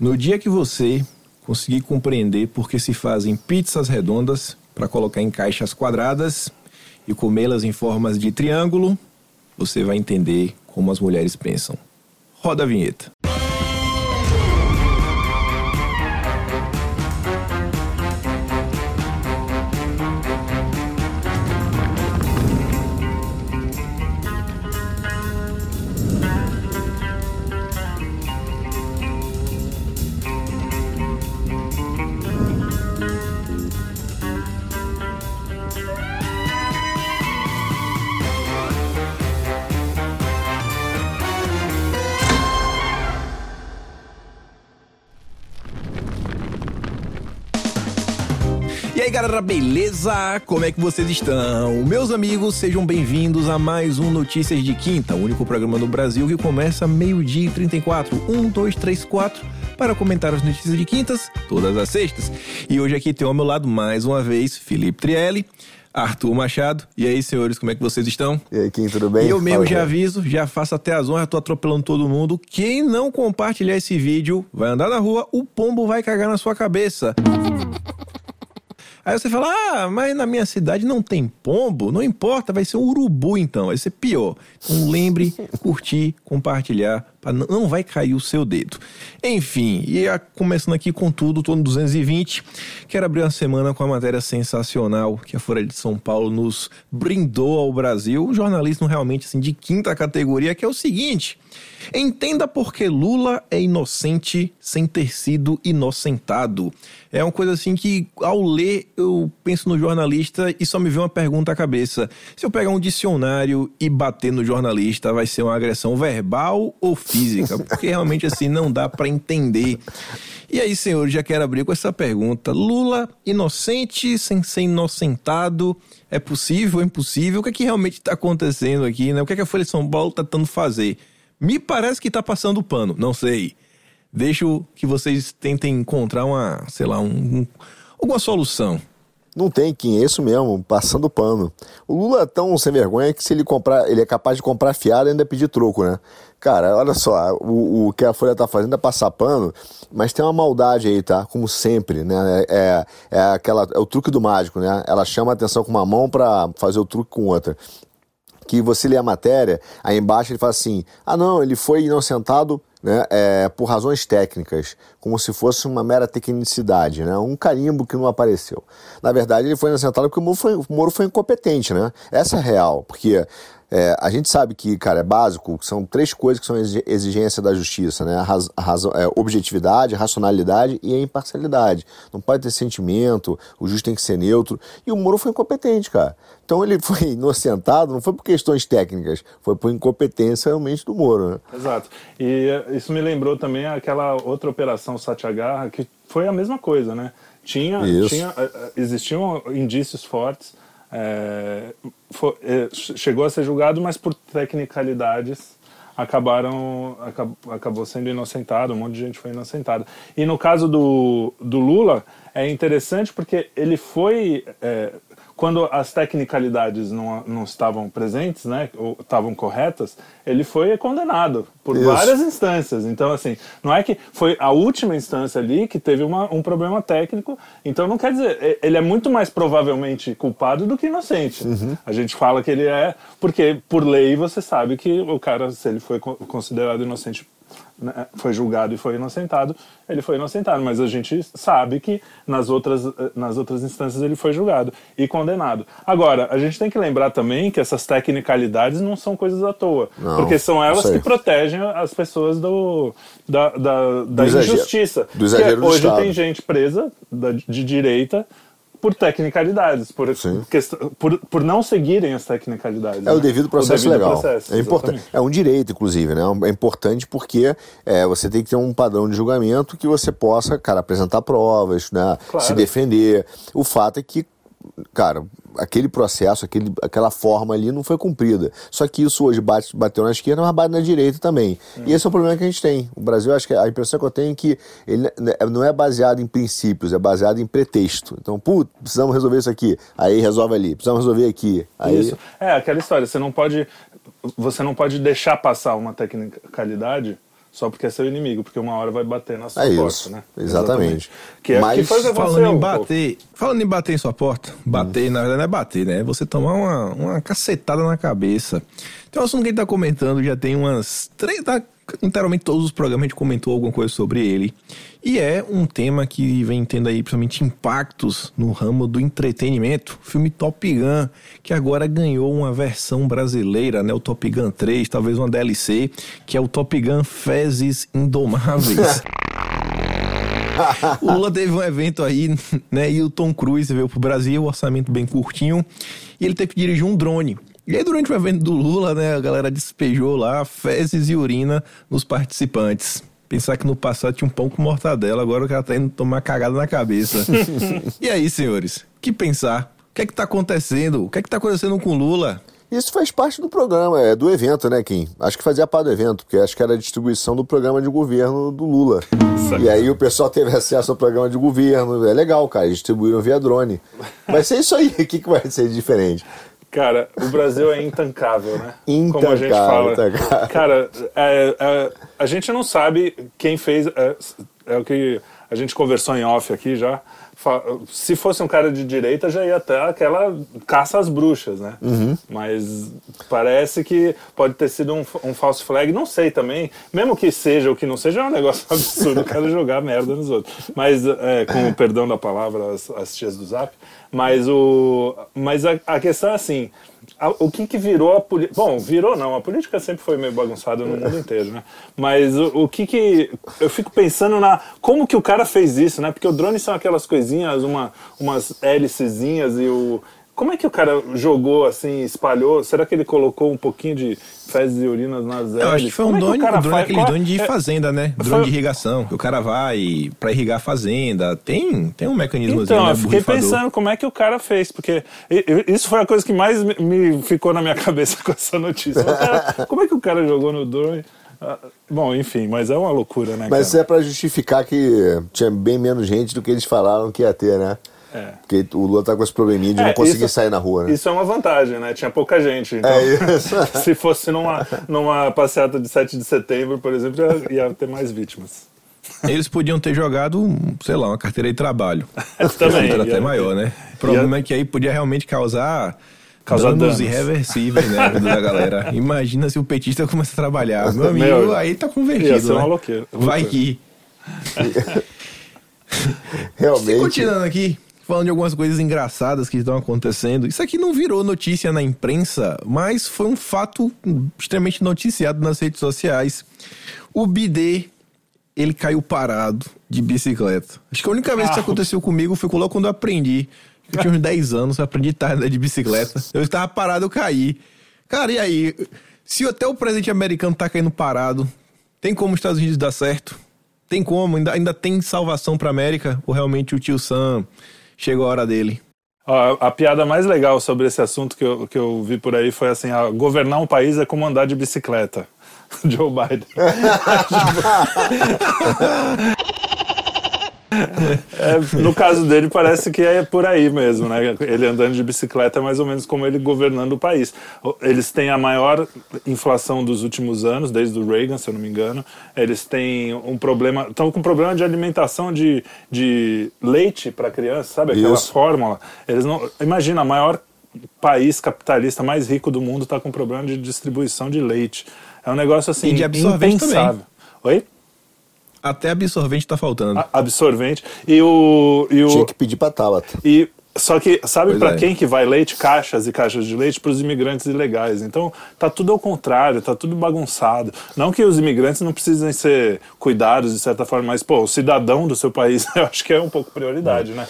No dia que você conseguir compreender por que se fazem pizzas redondas para colocar em caixas quadradas e comê-las em formas de triângulo, você vai entender como as mulheres pensam. Roda a vinheta. Galera, beleza? Como é que vocês estão? Meus amigos, sejam bem-vindos a mais um Notícias de Quinta, o único programa no Brasil que começa meio-dia e 34, 1, 2, 3, 4, para comentar as notícias de quintas, todas as sextas. E hoje aqui tem ao meu lado, mais uma vez, Felipe Trielli, Arthur Machado. E aí, senhores, como é que vocês estão? E aí, Kim, tudo bem? E eu mesmo Fala, já cara. aviso, já faço até as honras, tô atropelando todo mundo. Quem não compartilhar esse vídeo vai andar na rua, o pombo vai cagar na sua cabeça. Aí você fala, ah, mas na minha cidade não tem pombo, não importa, vai ser um urubu então, vai ser pior. Então lembre, curtir, compartilhar, não vai cair o seu dedo. Enfim, e a- começando aqui com tudo, tô no 220, quero abrir uma semana com a matéria sensacional que a Folha de São Paulo nos brindou ao Brasil, um jornalismo realmente assim de quinta categoria, que é o seguinte... Entenda por que Lula é inocente sem ter sido inocentado. É uma coisa assim que, ao ler, eu penso no jornalista e só me vem uma pergunta à cabeça. Se eu pegar um dicionário e bater no jornalista, vai ser uma agressão verbal ou física? Porque realmente assim não dá pra entender. E aí, senhores, já quero abrir com essa pergunta. Lula, inocente sem ser inocentado, é possível, é impossível? O que é que realmente está acontecendo aqui, né? O que é que a Folha de São Paulo está tentando fazer? Me parece que está passando pano, não sei. Deixo que vocês tentem encontrar uma, sei lá, um, um- alguma solução. Não tem, Kim, é isso mesmo, passando pano. O Lula é tão sem vergonha que se ele comprar, ele é capaz de comprar fiado e ainda pedir troco, né? Cara, olha só, o, o que a Folha tá fazendo é passar pano, mas tem uma maldade aí, tá? Como sempre, né? É, é, aquela, é o truque do mágico, né? Ela chama a atenção com uma mão pra fazer o truque com outra. que você lê a matéria, aí embaixo ele fala assim: ah, não, ele foi inocentado né, é, por razões técnicas, como se fosse uma mera tecnicidade, né, um carimbo que não apareceu. Na verdade, ele foi inocentado porque o Moro foi, o Moro foi incompetente, né? Essa é real, porque. é, a gente sabe que, cara, é básico, são três coisas que são exi- exigência da justiça, né? A raz- a é, objetividade, racionalidade e a imparcialidade. Não pode ter sentimento, o juiz tem que ser neutro. E o Moro foi incompetente, cara. Então ele foi inocentado, não foi por questões técnicas, foi por incompetência realmente do Moro, né? Exato. E isso me lembrou também aquela outra operação Satyagraha, que foi a mesma coisa, né? Tinha, Isso. tinha eh, eh, existiam indícios fortes, fo- eh, che- chegou a ser julgado, mas por tecnicalidades acabaram acab- acabou sendo inocentado, um monte de gente foi inocentada. E no caso do, do Lula é interessante porque ele foi eh, quando as tecnicalidades não, não estavam presentes, né, ou estavam corretas, ele foi condenado por Isso. várias instâncias. Então, assim, não é que foi a última instância ali que teve uma, um problema técnico. Então, não quer dizer, ele é muito mais provavelmente culpado do que inocente. A gente fala que ele é, porque por lei você sabe que o cara, se ele foi co- considerado inocente né, foi julgado e foi inocentado, ele foi inocentado, mas a gente sabe que nas outras, eh, nas outras instâncias ele foi julgado e condenado. Agora, a gente tem que lembrar também que essas tecnicalidades não são coisas à toa, Não, porque são elas que protegem as pessoas do, da, da, da exagero. injustiça. Do exagero do hoje Estado. tem gente presa da- de direita por tecnicalidades, por, por, por não seguirem as tecnicalidades. É o né? devido processo devido legal. processo, é importante. É um direito, inclusive, né? É importante porque é, você tem que ter um padrão de julgamento que você possa, cara, apresentar provas, né? Claro. Se defender. O fato é que, cara, aquele processo, aquele, aquela forma ali não foi cumprida. Só que isso hoje bate, bateu na esquerda, mas bate na direita também. E esse é o problema que a gente tem. O Brasil, acho que a impressão que eu tenho é que ele não é baseado em princípios, é baseado em pretexto. Então, putz, precisamos resolver isso aqui. Aí resolve ali. Precisamos resolver aqui. Aí, Isso. É aquela história, você não pode você não pode deixar passar uma tecnicalidade só porque é seu inimigo, porque uma hora vai bater na sua É porta, isso, né? exatamente. Que, é, Mas que que Falando em pô. bater, falando em bater em sua porta, bater, na verdade não é bater, né? É você tomar uma, uma cacetada na cabeça. Tem um assunto que a gente tá comentando, já tem umas três, tá, literalmente todos os programas a gente comentou alguma coisa sobre ele. E é um tema que vem tendo aí, principalmente, impactos no ramo do entretenimento. O filme Top Gun, que agora ganhou uma versão brasileira, né? O Top Gun 3, talvez uma DLC, que é o Top Gun Fezes Indomáveis. O Lula teve um evento aí, né? E o Tom Cruise veio pro Brasil, orçamento bem curtinho, e ele teve que dirigir um drone. E aí, durante o evento do Lula, né, a galera despejou lá fezes e urina nos participantes. Pensar que no passado tinha um pão com mortadela, agora o cara tá indo tomar cagada na cabeça. e aí, senhores, que pensar? O que é que tá acontecendo? O que é que tá acontecendo com o Lula? Isso faz parte do programa, é do evento, né, Kim? Acho que fazia parte do evento, porque acho que era a distribuição do programa de governo do Lula. E aí o pessoal teve acesso ao programa de governo. É legal, cara, eles distribuíram via drone. Vai ser isso aí, o que, que vai ser diferente? Cara, o Brasil é intancável, né? Como a gente Intancável, fala. intancável. Cara, é, é, a gente não sabe quem fez. É, é o que a gente conversou em off aqui já. Se fosse um cara de direita, já ia até aquela caça às bruxas, né? Uhum. Mas parece que pode ter sido um, um false flag. Não sei também. Mesmo que seja ou que não seja, é um negócio absurdo o cara jogar merda nos outros. Mas, é, com o perdão da palavra, as, as tias do Zap. Mas, o, mas a, a questão é assim: o que, que virou a política. Bom, virou não, a política sempre foi meio bagunçada no mundo inteiro, né? Mas o, o que que. Eu fico pensando na. Como que o cara fez isso, né? Porque o drone são aquelas coisinhas, uma, umas hélicezinhas e o. Como é que o cara jogou assim, espalhou? Será que ele colocou um pouquinho de fezes e urinas nas hélices? Eu acho que foi um Como é drone, o cara um drone faz? aquele drone de é- fazenda, né? Drone foi- de irrigação. que O cara vai pra irrigar a fazenda. Tem, tem um mecanismo Então, né? eu fiquei pensando como é que o cara fez, porque isso foi a coisa que mais me- ficou na minha cabeça com essa notícia. Cara- como é que o cara jogou no drone? Ah, Bom, enfim, mas é uma loucura, né, Mas isso cara? é pra justificar que tinha bem menos gente do que eles falaram que ia ter, né? É. Porque o Lula tá com esse probleminha de É, não conseguir isso- sair na rua, né? Isso é uma vantagem, né? Tinha pouca gente. Então, É isso. se fosse numa, numa passeata de 7 de setembro, por exemplo, ia, ia ter mais vítimas. Eles podiam ter jogado, sei lá, uma carteira de trabalho. Também. Era até ia- maior, né? O problema é que aí podia realmente causar, Causar danos, danos. irreversíveis né, na vida da galera. Imagina se o petista começa a trabalhar. Meu amigo, Meu, aí tá ia convertido, ser uma né? Vai que... Realmente. Continuando aqui, falando de algumas coisas engraçadas que estão acontecendo. Isso aqui não virou notícia na imprensa, mas foi um fato extremamente noticiado nas redes sociais. O bidê, ele caiu parado de bicicleta. Acho que a única vez que isso Ah. aconteceu comigo foi logo quando eu aprendi. Eu tinha uns 10 anos, eu aprendi tarde de bicicleta. Eu estava parado, eu caí. Cara, e aí? Se até o presidente americano tá caindo parado, tem como os Estados Unidos dar certo? Tem como? Ainda, ainda tem salvação pra América? Ou realmente o tio Sam chegou a hora dele? Ó, a piada mais legal sobre esse assunto que eu, que eu vi por aí foi assim: ah, governar um país é como andar de bicicleta. Joe Biden. É, no caso dele, parece que é por aí mesmo, né? Ele andando de bicicleta é mais ou menos como ele governando o país. Eles têm a maior inflação dos últimos anos, desde o Reagan, se eu não me engano. Eles têm um problema, estão com um problema de alimentação de, de leite para criança, sabe? Aquela Isso. fórmula. Eles não, imagina, a maior país capitalista mais rico do mundo está com problema de distribuição de leite. É um negócio assim E de absorvente impensável. Oi? Até absorvente tá faltando. A- absorvente. E o. E o Tinha que pedir pra Tabata. e só que sabe para é. quem que vai leite? Caixas e caixas de leite para os imigrantes ilegais. Então tá tudo ao contrário, tá tudo bagunçado. Não que os imigrantes não precisem ser cuidados de certa forma, mas pô, o cidadão do seu país, eu acho que é um pouco prioridade, né?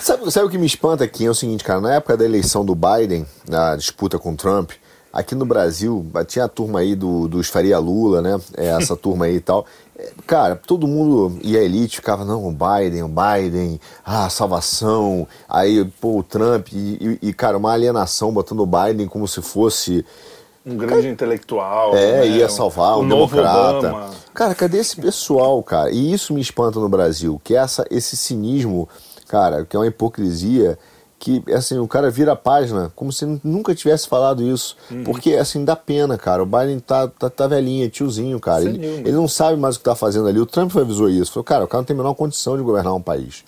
Sabe, sabe o que me espanta aqui? É o seguinte, cara, na época da eleição do Biden, na disputa com o Trump, aqui no Brasil, tinha a turma aí do, dos Faria Lula, né? É, essa turma aí e tal. Cara, todo mundo e a elite ficava, não, o Biden, o Biden, ah, salvação. Aí, pô, o Trump, e, e, e, cara, uma alienação botando o Biden como se fosse. Um grande intelectual. É, né? ia salvar um o novo democrata. Obama. Cara, cadê esse pessoal, cara? E isso me espanta no Brasil, que é essa, esse cinismo, cara, que é uma hipocrisia que, assim, o cara vira a página como se nunca tivesse falado isso. Uhum. Porque, assim, dá pena, cara. O Biden tá, tá, tá velhinho, é tiozinho, cara. Ele, ele, não sabe mais o que tá fazendo ali. O Trump avisou isso. Falou, cara, o cara não tem a menor condição de governar um país.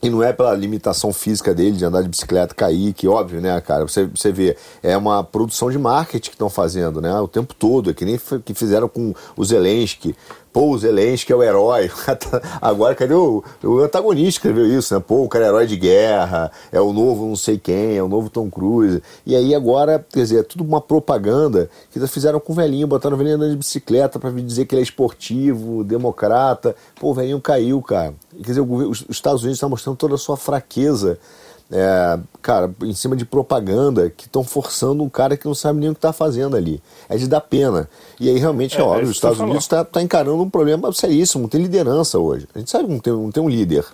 E não é pela limitação física dele de andar de bicicleta, cair, que óbvio, né, cara? Você, você vê, é uma produção de marketing que estão fazendo, né? O tempo todo, é que nem que fizeram com o Zelensky. Pô, o Zelensky é o herói. Agora, cadê o, o antagonista escreveu isso, né? Pô, o cara é herói de guerra, é o novo não sei quem, é o novo Tom Cruise. E aí agora, quer dizer, é tudo uma propaganda que eles fizeram com o velhinho, botaram o velhinho andando de bicicleta para dizer que ele é esportivo, democrata. Pô, o velhinho caiu, cara. Quer dizer, os Estados Unidos estão mostrando toda a sua fraqueza é, cara, em cima de propaganda que estão forçando um cara que não sabe nem o que está fazendo ali. É de dar pena. E aí realmente é, é óbvio, os Estados Unidos está tá encarando um problema seríssimo, não tem liderança hoje. A gente sabe que não tem, não tem um líder.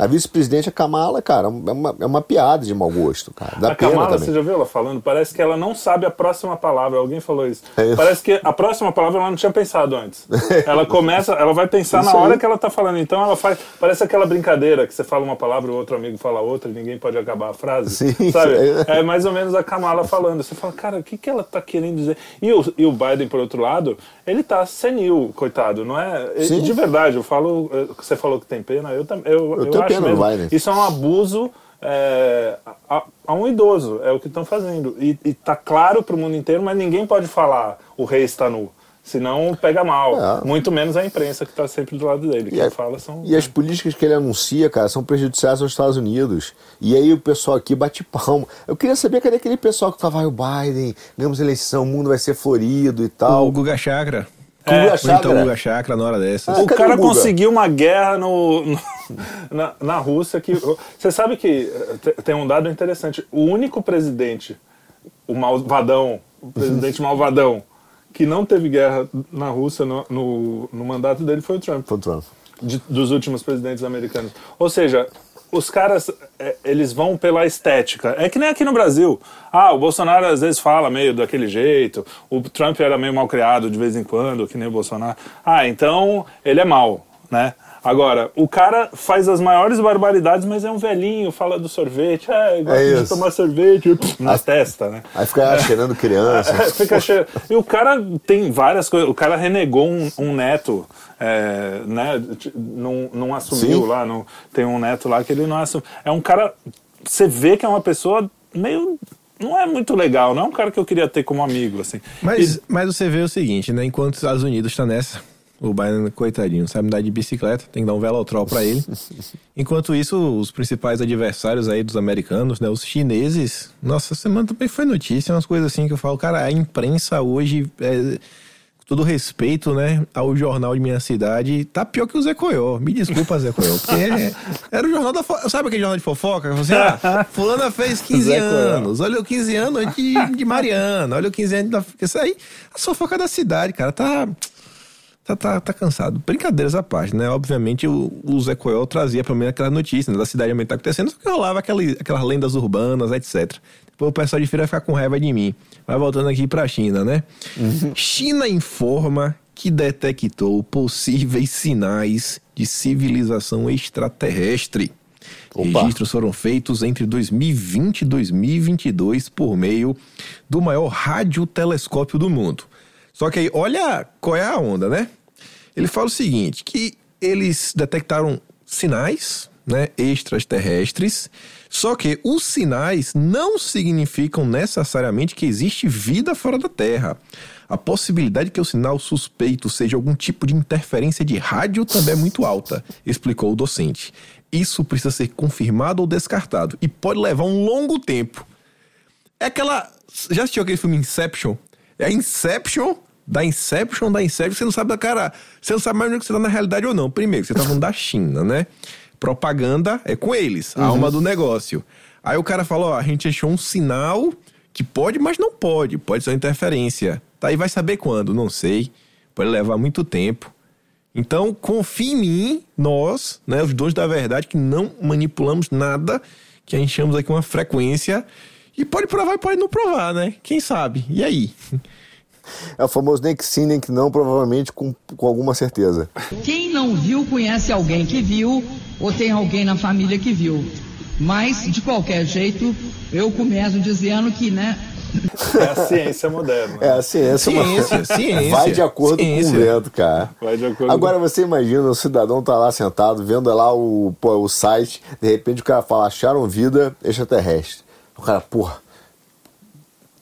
A vice-presidente, a Kamala, cara, é uma, é uma piada de mau gosto, cara. Dá a Kamala, também. você já viu ela falando? Parece que ela não sabe a próxima palavra. Alguém falou isso. É. Parece que a próxima palavra ela não tinha pensado antes. ela começa, ela vai pensar isso na hora aí. que ela tá falando. Então ela faz. Parece aquela brincadeira que você fala uma palavra, o outro amigo fala outra e ninguém pode acabar a frase. Sim, sabe? É mais ou menos a Kamala falando. Você fala, cara, o que, que ela tá querendo dizer? E o, e o Biden, por outro lado, ele tá senil, coitado, não é? Sim. De verdade, eu falo. Você falou que tem pena, eu também. Eu, eu, eu pena mesmo. Biden. Isso é um abuso é, a, a, um idoso, é o que estão fazendo. E, está claro para o mundo inteiro, mas ninguém pode falar o rei está nu. Senão pega mal. É. Muito menos a imprensa que está sempre do lado dele. E, a, fala são, e as políticas que ele anuncia, cara, são prejudiciais aos Estados Unidos. E aí o pessoal aqui bate palmo. Eu queria saber cadê aquele pessoal que falava, o Biden, ganhamos eleição, o mundo vai ser florido e tal. O Guga Chakra. É, Guga Chakra. Então, Guga Chakra na hora dessa. Ah, o cara o conseguiu uma guerra no, no na, na Rússia que. Você sabe que eh, tem um dado interessante. O único presidente, o malvadão, o presidente malvadão, que não teve guerra na Rússia no, no, no mandato dele foi o Trump. Foi o Trump. De, dos últimos presidentes americanos. Ou seja, os caras, é, eles vão pela estética. É que nem aqui no Brasil. Ah, o Bolsonaro às vezes fala meio daquele jeito, o Trump era meio mal criado de vez em quando, que nem o Bolsonaro. Ah, então ele é mal, né? Agora, o cara faz as maiores barbaridades, mas é um velhinho, fala do sorvete, é, gosta é de tomar sorvete na aí, testa, né? Aí fica cheirando criança. É, fica cheirando. E o cara tem várias coisas. O cara renegou um, um neto, é, né? Não, não assumiu Sim. lá. Não, tem um neto lá que ele não assumiu. É um cara. Você vê que é uma pessoa meio não é muito legal, não é um cara que eu queria ter como amigo, assim. Mas, e... mas você vê o seguinte, né? Enquanto os Estados Unidos está nessa, o Biden, coitadinho, sabe andar de bicicleta, tem que dar um velotrol para ele. Enquanto isso, os principais adversários aí dos americanos, né, os chineses, nossa, semana também foi notícia, umas coisas assim que eu falo, cara, a imprensa hoje, é, com todo respeito, né, ao jornal de minha cidade, tá pior que o Zé Coió. Me desculpa, Zé Coió, porque é, era o jornal da Sabe aquele jornal de fofoca? Assim, ah, fulana fez 15 anos, olha o 15 anos de, de Mariana, olha o 15 anos da... Isso aí, a fofoca da cidade, cara, tá tá, tá, tá cansado. Brincadeiras à parte, né? Obviamente o, o Zé Coel trazia pra mim aquela notícia né, da cidade aumentar acontecendo, só que rolava aquela, aquelas lendas urbanas, etc. Depois o pessoal de feira vai ficar com raiva de mim. Vai voltando aqui pra China, né? Uhum. China informa que detectou possíveis sinais de civilização extraterrestre. Opa. Registros foram feitos entre 2020 e 2022 por meio do maior radiotelescópio do mundo. Só que aí, olha qual é a onda, né? Ele fala o seguinte, que eles detectaram sinais, né, extraterrestres, só que os sinais não significam necessariamente que existe vida fora da Terra. A possibilidade de que o sinal suspeito seja algum tipo de interferência de rádio também é muito alta, explicou o docente. Isso precisa ser confirmado ou descartado e pode levar um longo tempo. É aquela. Já assistiu aquele filme Inception? É Inception da Inception, da Inception, você não sabe da cara. Você não sabe mais onde você tá na realidade ou não. Primeiro, você tá falando da China, né? Propaganda é com eles, a uhum. alma do negócio. Aí o cara falou: ó, a gente achou um sinal que pode, mas não pode. Pode ser uma interferência. Tá aí, vai saber quando? Não sei. Pode levar muito tempo. Então, confie em mim, nós, né, os dois da verdade, que não manipulamos nada, que chama aqui uma frequência. E pode provar e pode não provar, né? Quem sabe? E aí? É o famoso nem que sim, nem que não, provavelmente com, com alguma certeza. Quem não viu, conhece alguém que viu, ou tem alguém na família que viu. Mas, de qualquer jeito, eu começo dizendo que, né, É a ciência moderna. É a ciência, Ciência, ciência, Vai de acordo ciência. com o vento, cara. Vai de acordo Agora você imagina, o cidadão tá lá sentado, vendo lá o, pô, o site, de repente o cara fala, acharam vida extraterrestre. O cara, porra,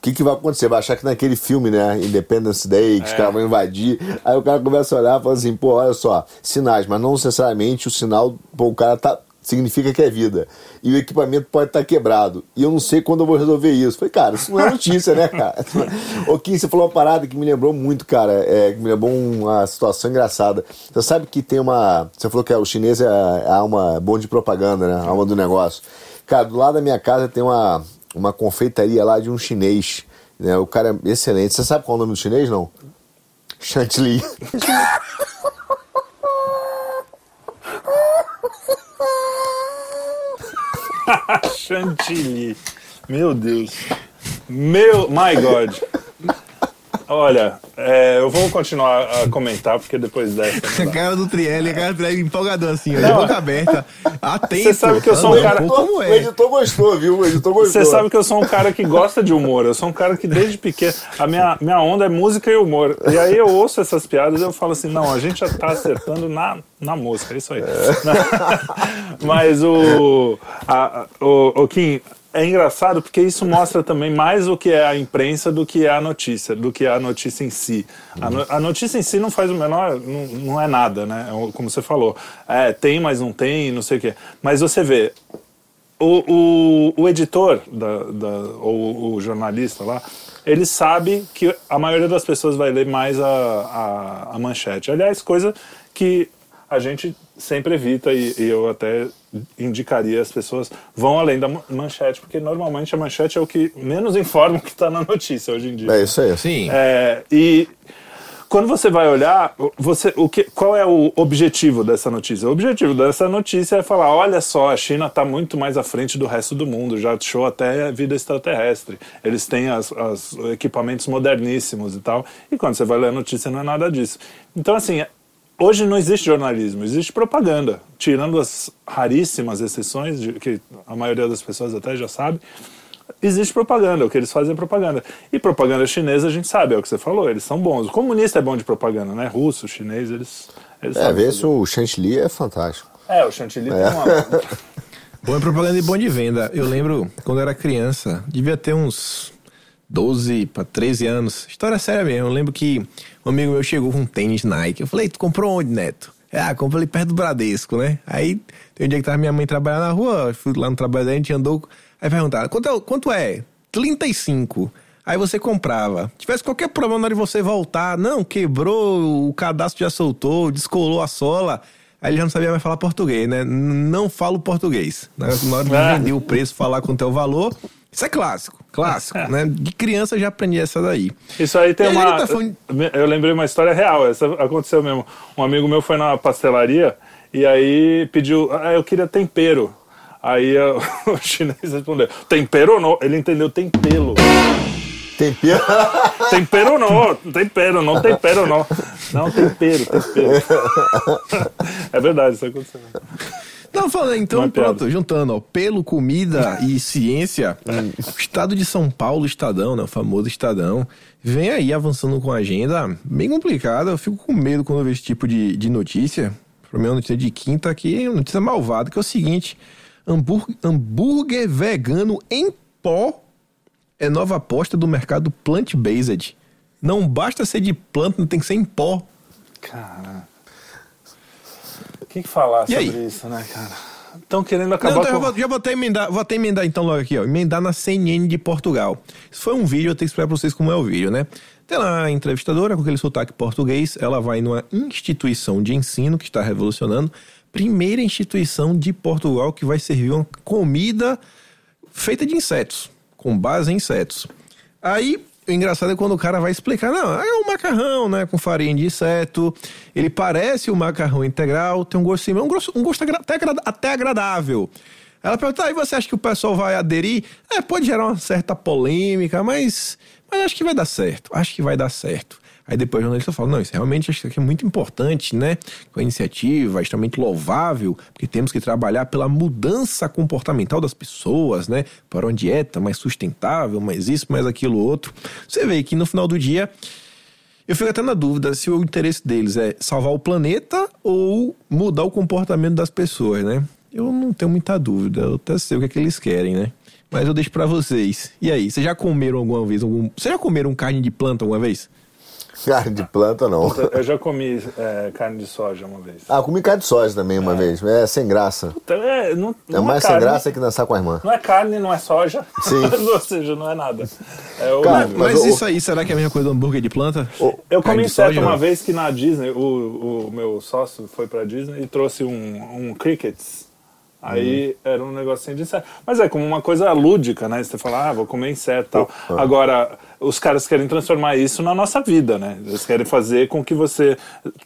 que, que vai acontecer? Vai achar que naquele filme, né? Independence Day, que os É. caras vão invadir. Aí o cara começa a olhar e fala assim, pô, olha só, sinais, mas não necessariamente o sinal, pô, o cara tá. Significa que é vida. E o equipamento pode estar quebrado. E eu não sei quando eu vou resolver isso. Falei, cara, isso não é notícia, né, cara? Ô, Kim, você falou uma parada que me lembrou muito, cara. É, que me lembrou uma situação engraçada. Você sabe que tem uma. Você falou que o chinês é a alma bom de propaganda, né? A alma do negócio. Cara, do lado da minha casa tem uma, uma confeitaria lá de um chinês. Né? O cara é excelente. Você sabe qual é o nome do chinês, não? Chantilly. Chantilly. Meu Deus. Meu. My God. Olha, é, eu vou continuar a comentar, porque depois dessa. Cara do Trielli, a cara do Trielli empolgadão assim, ó, de boca aberta, atento. Você sabe que eu sou um cara- Como O é? editor gostou, viu? O editor gostou. Você sabe que eu sou um cara que gosta de humor. Eu sou um cara que desde pequeno. A minha, minha onda é música e humor. E aí eu ouço essas piadas e eu falo assim: não, a gente já tá acertando na, na música. É isso aí. Mas o. A- o, o Kim. É engraçado porque isso mostra também mais o que é a imprensa do que é a notícia, do que é a notícia em si. A, no- a notícia em si não faz o menor, não, não é nada, né? É Como você falou. É, tem, mas não tem, não sei o quê. Mas você vê, o, o, o editor da, da, ou o jornalista lá, ele sabe que a maioria das pessoas vai ler mais a, a, a manchete. Aliás, coisa que a gente sempre evita e, e eu até indicaria as pessoas vão além da ma- manchete, porque normalmente a manchete é o que menos informa o que está na notícia hoje em dia. É isso aí. Sim. É, e quando você vai olhar, você, o que, qual é o objetivo dessa notícia? O objetivo dessa notícia é falar: olha só, a China está muito mais à frente do resto do mundo, já achou até a vida extraterrestre. Eles têm as, as equipamentos moderníssimos e tal. E quando você vai ler a notícia, não é nada disso. Então, assim, hoje não existe jornalismo, existe propaganda. Tirando as raríssimas exceções, de, que a maioria das pessoas até já sabe, existe propaganda, o que eles fazem é propaganda. E propaganda chinesa a gente sabe, é o que você falou, eles são bons. O comunista é bom de propaganda, né? Russo, chinês, eles. eles É, fazer. se o chantilly é fantástico. É, o chantilly tem uma. Bom é propaganda e bom de venda. Eu lembro quando eu era criança, devia ter uns 12 para 13 anos. História séria mesmo. Eu lembro que um amigo meu chegou com um tênis Nike. Eu falei, tu comprou onde, Neto? Ah, comprei perto do Bradesco, né? Aí tem um dia que tava minha mãe trabalhando na rua, fui lá no trabalho dela, a gente andou. Aí perguntaram, quanto é? Quanto é? 35. Aí você comprava. Tivesse qualquer problema na hora de você voltar, não, quebrou, o cadastro já soltou, descolou a sola. Aí ele já não sabia mais falar português, né? Não falo português. Na na hora de Ah. vender o preço, falar quanto é o valor. Isso é clássico, clássico, né? De criança eu já aprendi essa daí. Isso aí tem aí uma. tá falando- Eu lembrei uma história real, essa aconteceu mesmo. Um amigo meu foi na pastelaria e aí pediu. Ah, eu queria tempero. Aí o chinês respondeu: tempero não? Ele entendeu tempelo. Tempero. Tempero não, tempero, não tempero não. Não, tempero, tempero. É verdade, isso aconteceu. Não, falando, então é piada. pronto, juntando, ó, pelo, comida e ciência, o estado de São Paulo, Estadão, né, o famoso Estadão, vem aí avançando com a agenda bem complicada. Eu fico com medo quando eu vejo esse tipo de, de notícia. Pra mim, é uma notícia de quinta aqui, uma notícia malvada, que é o seguinte: hambúrguer, hambúrguer vegano em pó é nova aposta do mercado plant-based. Não basta ser de planta, tem que ser em pó. Cara. O que, que falar E sobre aí? isso, né, cara? Estão querendo acabar Não, então com. eu vou, já vou até emendar, vou até emendar então logo aqui, ó. Emendar na CNN de Portugal. Isso foi um vídeo, eu tenho que explicar pra vocês como é o vídeo, né? Tem lá a entrevistadora com aquele sotaque português, ela vai numa instituição de ensino que está revolucionando. Primeira instituição de Portugal que vai servir uma comida feita de insetos, com base em insetos. Aí, o engraçado é quando o cara vai explicar, não, é um macarrão, né, com farinha de inseto, ele parece um macarrão integral, tem um gosto, um gosto, um gosto até, até agradável. Ela pergunta, aí você acha que o pessoal vai aderir? É, pode gerar uma certa polêmica, mas, mas acho que vai dar certo, acho que vai dar certo. Aí depois o jornalista fala, não, isso realmente isso aqui é muito importante, né? Uma iniciativa extremamente louvável, porque temos que trabalhar pela mudança comportamental das pessoas, né? Para uma dieta mais sustentável, mais isso, mais aquilo outro. Você vê que no final do dia eu fico até na dúvida se o interesse deles é salvar o planeta ou mudar o comportamento das pessoas, né? Eu não tenho muita dúvida, eu até sei o que, é que eles querem, né? Mas eu deixo para vocês. E aí, vocês já comeram alguma vez algum. Vocês já comeram carne de planta alguma vez? Carne de planta, não. Eu já comi é, carne de soja uma vez. Ah, comi carne de soja também uma é. vez. É sem graça. Então, é, não, não é mais carne, sem graça que dançar com a irmã. Não é carne, não é soja. Sim. Ou seja, não é nada. É Cara, mas, mas isso aí, será que é a mesma coisa do hambúrguer de planta? eu comi certo uma vez que na Disney, o, o meu sócio foi pra Disney e trouxe um, um crickets Aí uhum. era um negocinho de inseto. Mas é como uma coisa lúdica, né? Você fala, ah, vou comer inseto e tal. Uhum. Agora, os caras querem transformar isso na nossa vida, né? Eles querem fazer com que você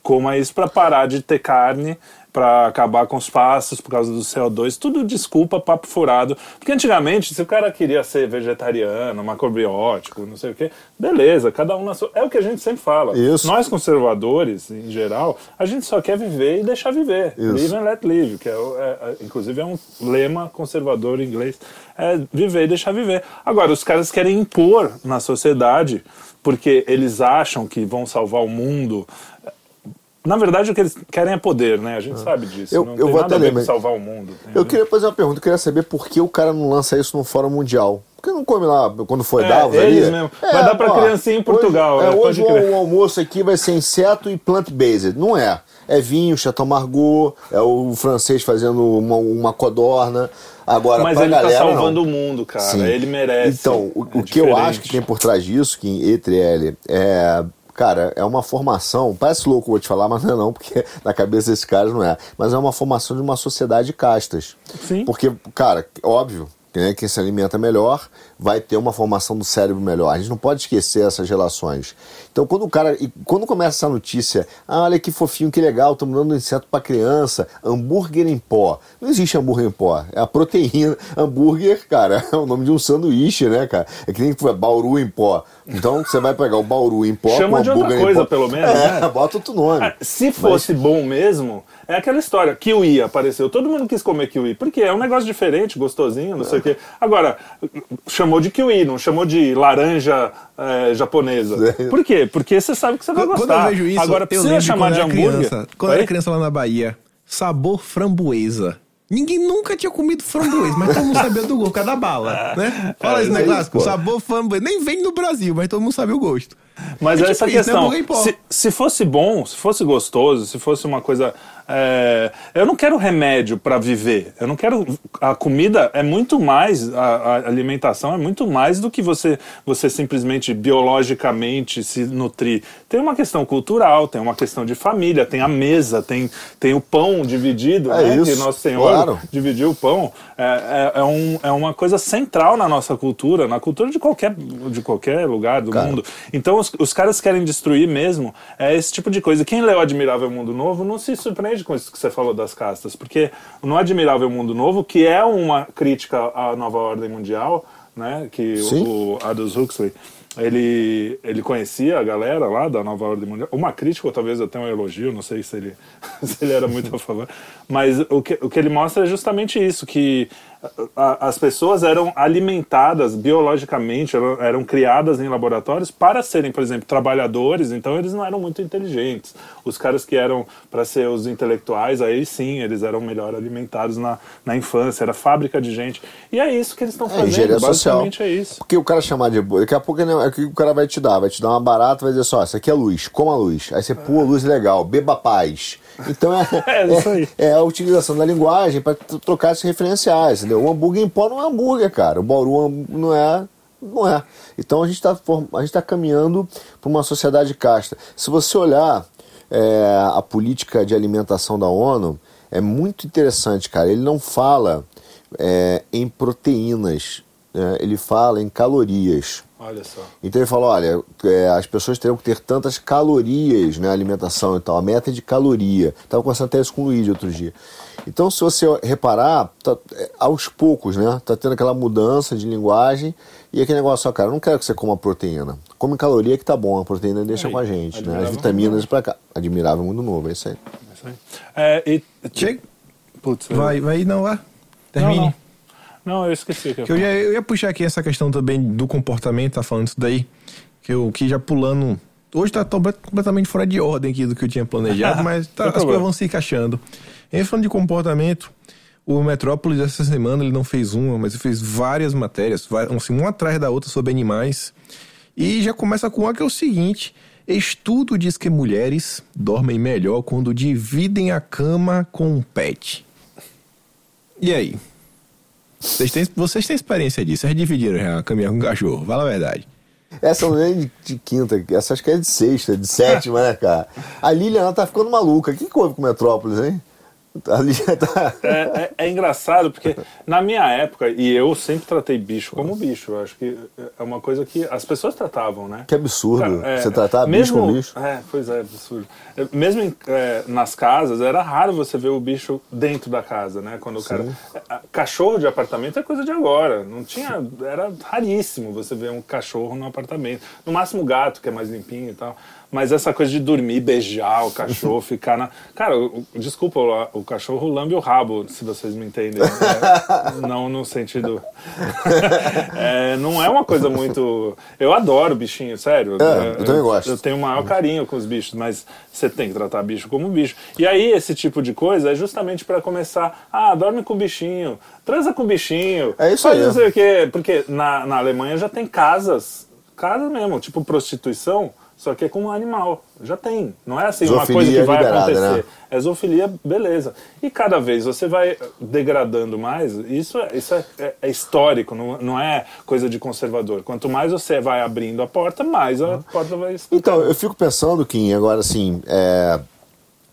coma isso para parar de ter carne para acabar com os passos por causa do CO2, tudo desculpa, papo furado. Porque antigamente, se o cara queria ser vegetariano, macrobiótico, não sei o quê, beleza, cada um na sua. É o que a gente sempre fala. Isso. Nós conservadores, em geral, a gente só quer viver e deixar viver. Isso. Live and let live, que é, é, é, inclusive é um lema conservador em inglês. É viver e deixar viver. Agora, os caras querem impor na sociedade porque eles acham que vão salvar o mundo na verdade, o que eles querem é poder, né? A gente ah. sabe disso. Eu, não eu tem vou nada até a ver com salvar o mundo. Eu queria fazer uma pergunta. Eu queria saber por que o cara não lança isso no Fórum Mundial. Por que não come lá quando foi é, Davos eles ali? mesmo. É, vai dar pra ó, criancinha em Portugal. Hoje, é, hoje o, o, almoço aqui vai ser inseto e plant-based. Não é. É vinho, Chateau Margaux, é o francês fazendo uma, uma codorna. Agora, Mas ele tá galera, tá salvando não. o mundo, cara. Sim. Ele merece. Então, o, é o que eu acho que tem por trás disso, que entre ele, é Cara, é uma formação, parece louco vou te falar, mas não é não, porque na cabeça desses caras não é. Mas é uma formação de uma sociedade de castas. Sim. Porque, cara, óbvio, né, quem se alimenta melhor vai ter uma formação do cérebro melhor. A gente não pode esquecer essas relações. Então, quando o cara. Quando começa essa notícia, ah, olha que fofinho, que legal, estamos dando inseto para criança, hambúrguer em pó. Não existe hambúrguer em pó. É a proteína. Hambúrguer, cara, é o nome de um sanduíche, né, cara? É que nem bauru em pó. Então, você vai pegar o bauru em pó Chama com de outra coisa, pelo menos. É, né? bota outro nome. Ah, se fosse Mas... bom mesmo, é aquela história. Kiwi apareceu. Todo mundo quis comer kiwi. Porque é um negócio diferente, gostosinho, não é. sei o quê. Agora, chamou de kiwi, não chamou de laranja é, japonesa. É. Por quê? Porque você sabe que você vai gostar. Quando eu vejo isso, Agora, precisa chamar de hambúrguer. Criança, quando eu era criança lá na Bahia, sabor framboesa. Ninguém nunca tinha comido framboesa, mas todo mundo sabia do gosto, por causa da bala, né? Fala é, isso, né, clássico? Sabor framboesa. Nem vem no Brasil, mas todo mundo sabe o gosto. Mas é, essa tipo questão, se, se fosse bom, se fosse gostoso, se fosse uma coisa é, eu não quero remédio para viver. Eu não quero. A comida é muito mais. A, a, alimentação é muito mais do que você, você simplesmente biologicamente se nutrir. Tem uma questão cultural, tem uma questão de família, tem a mesa, tem, tem o pão dividido, é né? Isso, que Nosso Senhor claro. dividiu o pão. É, é, é, um, é uma coisa central na nossa cultura, na cultura de qualquer, de qualquer lugar do Cara. mundo. Então os, os caras querem destruir mesmo é esse tipo de coisa. Quem leu Admirável Mundo Novo não se surpreende com isso que você falou das castas, porque no Admirável Mundo Novo, que é uma crítica à nova ordem mundial, né, que o, o Aldous Huxley ele, ele conhecia a galera lá da nova ordem mundial, uma crítica ou talvez até um elogio, não sei se ele, se ele era muito a favor, mas o que, o que ele mostra é justamente isso, que a, as pessoas eram alimentadas biologicamente, eram, eram, criadas em laboratórios para serem, por exemplo, trabalhadores, então eles não eram muito inteligentes. Os caras que eram para ser os intelectuais, aí sim, eles eram melhor alimentados na, na infância, era fábrica de gente. E é isso que eles estão é, fazendo, basicamente social. é isso. Porque o cara chamar de. Daqui a pouco é o que o cara vai te dar, vai te dar uma barata, vai dizer só, isso aqui é luz, coma a luz. Aí você, pô, luz legal, beba paz. Então é, é, é, é, a utilização da linguagem para trocar esses referenciais, entendeu? O hambúrguer em pó não é hambúrguer, cara. O Bauru não é. Não é. Então a gente está tá caminhando para uma sociedade casta. Se você olhar é, a política de alimentação da ONU, é muito interessante, cara. Ele não fala é, em proteínas né, ele fala em calorias. Olha só. Então ele fala, olha, é, as pessoas teriam que ter tantas calorias na alimentação e tal. A meta é de caloria. Estava conversando até isso com o Luiz outro dia. Então, se você reparar, tá, é, aos poucos, né? Tá tendo aquela mudança de linguagem e aquele negócio, ó, cara, eu não quero que você coma proteína. Come caloria que tá bom, a proteína deixa Aí, com a gente, né? As vitaminas pra cá. Admirável mundo novo, é isso aí. É isso aí. É, e... Putz, Vai, vai, não, vá. Termine. Não, não. Não, eu esqueci. Que eu Que eu, ia, eu ia puxar aqui essa questão também do comportamento, tá falando isso daí. Que eu que já pulando. Hoje tá completamente fora de ordem aqui do que eu tinha planejado, mas tá, as coisas vão se encaixando. E aí, falando de comportamento, o Metrópolis essa semana ele não fez uma, mas ele fez várias matérias, assim, uma atrás da outra sobre animais. E já começa com uma que é o seguinte: estudo diz que mulheres dormem melhor quando dividem a cama com um pet. E aí? Vocês têm, vocês têm experiência disso? Vocês dividiram já a caminhar com cachorro? Fala a verdade. Essa não é de, de quinta, essa acho que é de sexta, de sétima, né, cara? A Lilian, ela tá ficando maluca. O que, que houve com Metrópolis, hein? Lilian tá. É, é- é engraçado porque na minha época, e eu sempre tratei bicho como bicho, eu acho que é uma coisa que as pessoas tratavam, né? Que absurdo. Cara, é, Você tratar bicho mesmo, com bicho. É, pois é, absurdo. Mesmo em, é, nas casas, era raro você ver o bicho dentro da casa, né? Quando o cara. é, Cachorro de apartamento é coisa de agora. Não tinha. Era raríssimo você ver um cachorro no apartamento. No máximo gato, que é mais limpinho e tal. Mas essa coisa de dormir, beijar o cachorro, ficar na. Cara, o- desculpa, o, o cachorro lambe o rabo, se vocês me entendem. É, não no sentido. É, não é uma coisa muito. Eu adoro bichinho, sério. É, eu também gosto. Eu tenho o maior carinho com os bichos, mas você tem que tratar bicho como bicho. E aí, esse tipo de coisa é justamente para começar. Ah, dorme com o bichinho, transa com o bichinho. É isso aí. Não sei o quê. Porque na, na Alemanha já tem casas, casa mesmo, tipo prostituição, só que é com um animal. Já tem. Não é assim uma Zoofilia coisa que vai liberada, acontecer. né? É zoofilia, beleza. E cada vez você vai degradando mais, isso é, isso é, é- é histórico, não, não é coisa de conservador. Quanto mais você vai abrindo a porta, mais a porta vai Então, eu fico pensando, Kim, agora assim, é,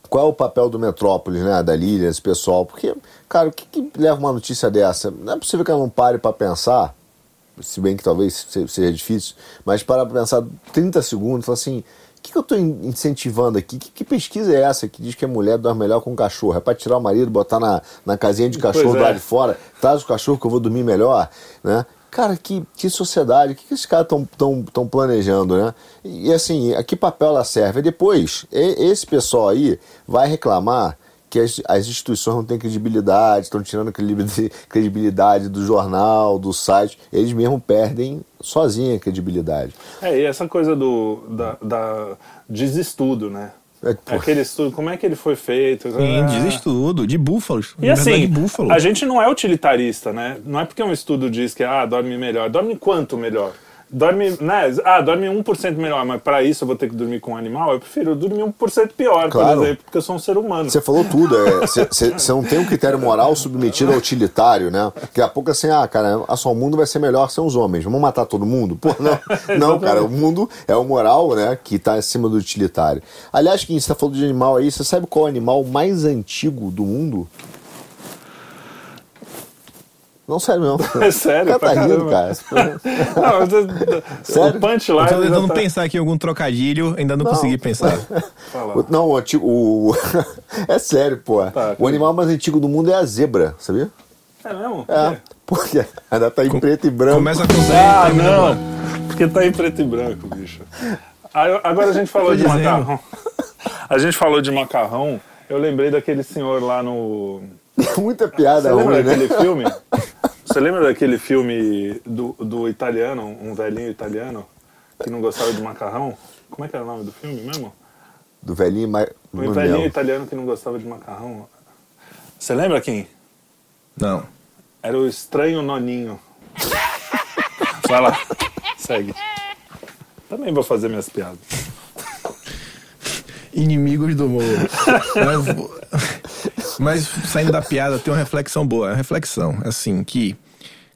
qual é o papel do Metrópolis, né, da Lilian, esse pessoal? Porque, cara, o que, que leva uma notícia dessa? Não é possível que ela não pare para pensar, se bem que talvez se- seja difícil, mas para pensar 30 segundos, falar assim, o que, que eu estou incentivando aqui? Que, que pesquisa é essa que diz que a mulher dorme melhor com o cachorro? É para tirar o marido, botar na, na casinha de cachorro é. lado de fora, traz o cachorro que eu vou dormir melhor, né? Cara, que, que sociedade, o que, que esses caras estão tão, tão planejando, né? E assim, a que papel ela serve? E depois, e- esse pessoal aí vai reclamar que as, as instituições não têm credibilidade, estão tirando credibilidade- credibilidade do jornal, do site. Eles mesmo perdem sozinha a credibilidade. É, e essa coisa do da, da desestudo, né? É. Aquele estudo, como é que ele foi feito? Sim, Ah. diz estudo, de búfalos. E assim, búfalo. a gente não é utilitarista, né? Não é porque um estudo diz que ah, dorme melhor. Dorme quanto melhor? Dorme, né? Ah, dorme 1% melhor, mas para isso eu vou ter que dormir com um animal? Eu prefiro dormir 1% pior, Claro. por exemplo, porque eu sou um ser humano. Você falou tudo, você não tem um critério moral submetido ao utilitário, né? Daqui a pouco assim, ah, cara, a só o mundo vai ser melhor sem os homens, vamos matar todo mundo? Pô, não, não cara, o mundo é o moral, né, que tá acima do utilitário. Aliás, Kim, você tá falando de animal aí, você sabe qual é o animal mais antigo do mundo? Não, sério mesmo. É sério, O cara tá rindo, cara. Não, Sério? o punchline. Eu tô tentando tá- pensar aqui em algum trocadilho, ainda não, consegui pensar. O- Não, o antigo. o- é sério, pô. Tá, o animal mais antigo do mundo é a zebra, sabia? É mesmo? É. Porque ainda tá em preto e branco. Começa com Z. Ah, com- não! Porque tá em preto e branco, bicho. Aí, Agora a gente falou de dizendo. macarrão. A gente falou de macarrão. Eu lembrei daquele senhor lá no. Muita piada Você lembra né? daquele filme? Você lembra daquele filme do, do italiano, um velhinho italiano, que não gostava de macarrão? Como é que era o nome do filme mesmo? Do velhinho mais. Um não velhinho italiano que não gostava de macarrão. Você lembra quem? Não. Era o estranho noninho. Vai lá, segue. Também vou fazer minhas piadas. Inimigos do humor. mas, saindo da piada, tem uma reflexão boa. É uma reflexão, assim, que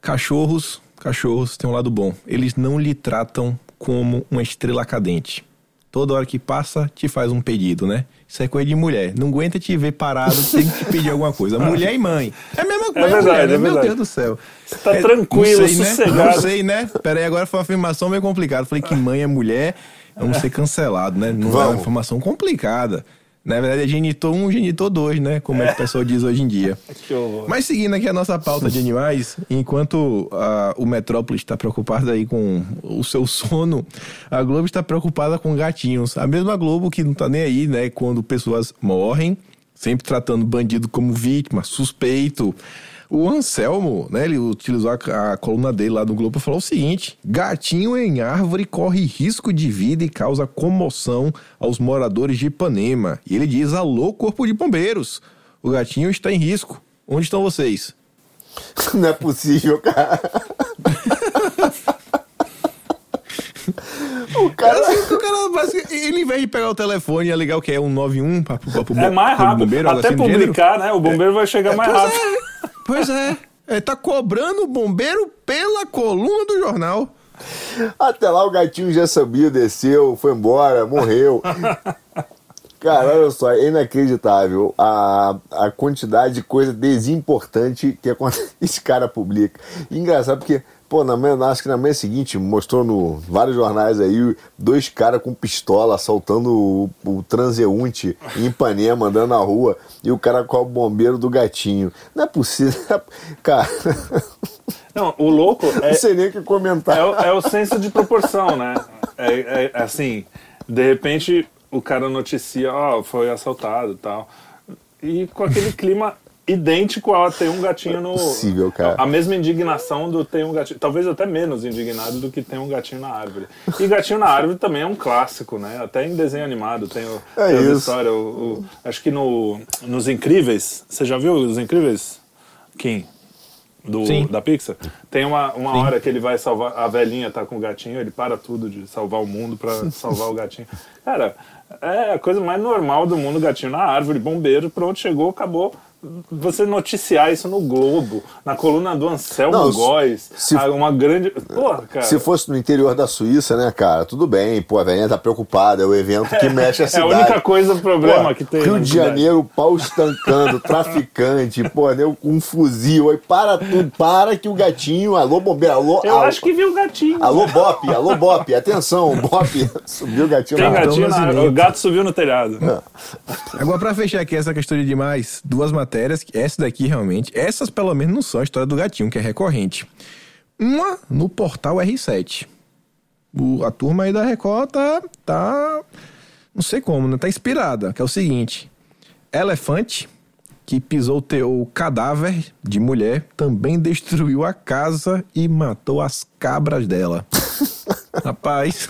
cachorros, cachorros têm um lado bom. Eles não lhe tratam como uma estrela cadente. toda hora que passa te faz um pedido, né? Isso é coisa de mulher. Não aguenta te ver parado, tem que te pedir alguma coisa. Mulher e mãe. É a mesma coisa, verdade, mulher, né? é Meu. Deus do céu. Você tá É, tranquilo, não sei, né? sossegado. Não sei, né? Pera aí, agora foi uma afirmação meio complicada. Falei que mãe é mulher, vamos ser cancelados, né? Não é uma Vamos. informação complicada. Na verdade é genitor 1, genitor 2, né? Como é que o pessoal diz hoje em dia. Mas seguindo aqui a nossa pauta de animais, enquanto ah, o Metrópolis está preocupado aí com o seu sono, a Globo está preocupada com gatinhos. A mesma Globo que não tá nem aí, né? Quando pessoas morrem, sempre tratando bandido como vítima, suspeito. O Anselmo, né, ele utilizou a, a coluna dele lá do Globo e falou o seguinte: gatinho em árvore corre risco de vida e causa comoção aos moradores de Ipanema. E ele diz: alô, corpo de bombeiros. O gatinho está em risco. Onde estão vocês? Não é possível, cara. o cara. Assim, o cara, ele, em vez de pegar o telefone e ligar o que é um 91 para o É mais rápido. Até publicar, né? O bombeiro vai chegar mais pois rápido. É, pois é. Ele tá cobrando o bombeiro pela coluna do jornal. Até lá o gatinho já subiu, desceu, foi embora, morreu. Cara, olha só, é inacreditável a, a quantidade de coisa desimportante que esse cara publica. E engraçado porque, pô, na manhã, acho que na manhã seguinte mostrou no vários jornais aí dois caras com pistola assaltando o, o transeunte em Ipanema, andando na rua, e o cara com o bombeiro do gatinho. Não é possível. Cara, Não, o louco é, não sei nem o que comentar. é, o, é o senso de proporção, né? É, é, assim, de repente o cara noticia, ó, foi assaltado e tal. E com aquele clima idêntico a ter um gatinho no. possível, cara. A mesma indignação do ter um gatinho. Talvez até menos indignado do que ter um gatinho na árvore. E gatinho na árvore também é um clássico, né? Até em desenho animado tem, o, É tem isso. histórias. O, o- acho que no, nos Incríveis. Você já viu os Incríveis? Kim? Do, Sim. da Pixar? Tem uma, uma hora que ele vai salvar. A velhinha tá com o gatinho, ele para tudo de salvar o mundo pra salvar o gatinho. Cara, é a coisa mais normal do mundo, gatinho na árvore, bombeiro, pronto, chegou, acabou. Você noticiar isso no Globo, na coluna do Anselmo Não, Góes, se- uma grande. Porra, cara. Se fosse no interior da Suíça, né, cara, tudo bem, pô, a velhinha tá preocupada, é o evento que mexe a é a cidade. única coisa, o problema Pô, que tem. Rio de cidade. Janeiro, pau estancando, traficante, pô, com um fuzil, aí para tudo, para que o gatinho, alô bombeiro, alô, Eu alô, acho que viu o gatinho. alô Bop, alô Bop, atenção, Bop, subiu o gatinho Tem na gatinho na. O gato subiu no telhado. Agora, pra fechar aqui essa questão de demais, duas matérias, que essa daqui realmente, essas pelo menos não são a história do gatinho, que é recorrente. Uma no portal R7. O- a turma aí da Record tá, tá. Não sei como, né? Tá inspirada, que é o seguinte: elefante que pisou teu cadáver de mulher também destruiu a casa e matou as cabras dela. Rapaz.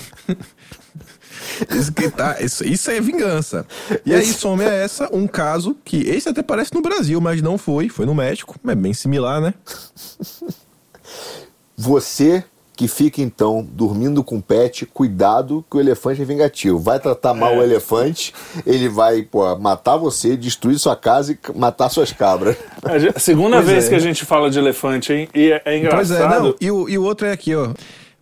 Isso, que tá, isso, isso é vingança. E aí some a essa um caso que esse até parece no Brasil, mas não foi, foi no México. É bem similar, né? Você que fica então dormindo com pet, cuidado que o elefante é vingativo. Vai tratar mal É. o elefante, ele vai pô, matar você, destruir sua casa e matar suas cabras. A segunda Pois vez é. que a gente fala de elefante, hein? E é, é Pois é, engraçado. não. E o, e o outro é aqui, ó.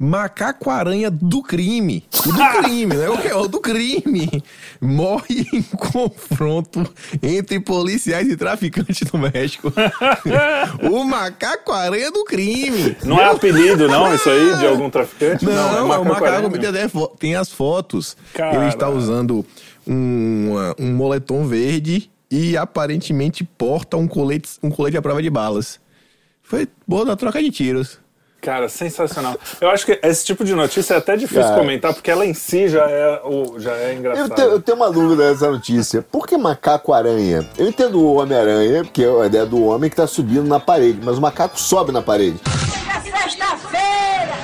Macaco-aranha do crime. O do crime, né? O que é o do crime. Morre em confronto entre policiais e traficantes do México. o macaco-aranha do crime. Não é apelido, não, isso aí, de algum traficante? Não, é o macaco macaco aranha. tem, as fotos. Cara. Ele está usando um, um moletom verde e aparentemente porta um colete, um colete à prova de balas. Foi boa na troca de tiros. Cara, sensacional. Eu acho que esse tipo de notícia é até difícil Cara. comentar, porque ela em si já é, o, já é Eu engraçada. tenho, eu tenho uma dúvida nessa notícia. Por que macaco-aranha? Eu entendo o Homem-Aranha, porque é a ideia do homem que tá subindo na parede, mas o macaco sobe na parede. É sexta-feira!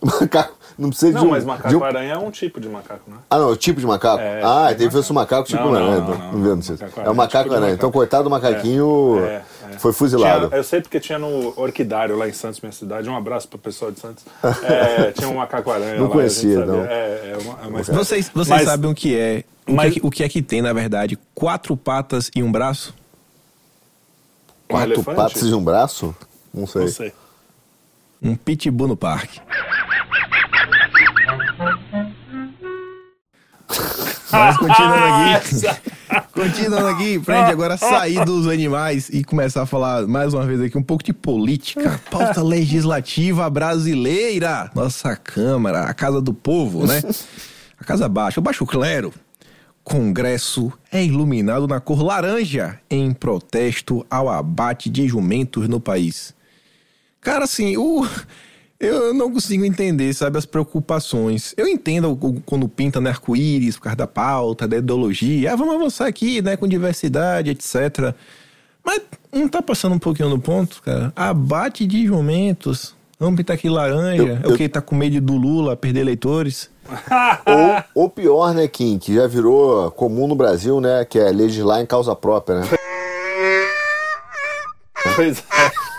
O macaco não precisa de Não, um. mas de um- macaco-aranha é um tipo de macaco, né? Ah, não, o tipo de macaco. É, ah, tipo então fosse um macaco tipo Não, não, aranha. não, Não, não, não, não, não macaco-aranha É o é tipo macaco de aranha. macaco. Então, coitado do macaquinho, É, é. foi fuzilado. Tinha- eu sei porque tinha no Orquidário lá em Santos, minha cidade. Um abraço pro pessoal de Santos. É, tinha um macaco-aranha Não lá. conhecia, não. É, é uma, é uma. Vocês, vocês Mas- sabem o que é? O, mas- que é que, o que é que tem, na verdade? Quatro patas e um braço? Um Quatro elefante? patas e um braço? Não sei. Não sei. Um pitbull no parque. Mas continuando aqui. continuando aqui, pra gente agora sair dos animais e começar a falar mais uma vez aqui um pouco de política. Pauta legislativa brasileira. Nossa Câmara, a Casa do Povo, né? A Casa Baixa, o Baixo Clero. Congresso é iluminado na cor laranja em protesto ao abate de jumentos no país. Cara, assim, o. Eu não consigo entender, sabe, as preocupações. Eu entendo quando pinta no arco-íris por causa da pauta, da ideologia. Ah, vamos avançar aqui, né, com diversidade, etc. Mas não tá passando um pouquinho no ponto, cara? Abate de jumentos. Vamos pintar aqui laranja. Eu, eu... É o que tá com medo do Lula perder eleitores. ou, ou pior, né, Kim, que já virou comum no Brasil, né, que é legislar em causa própria, né? Pois é.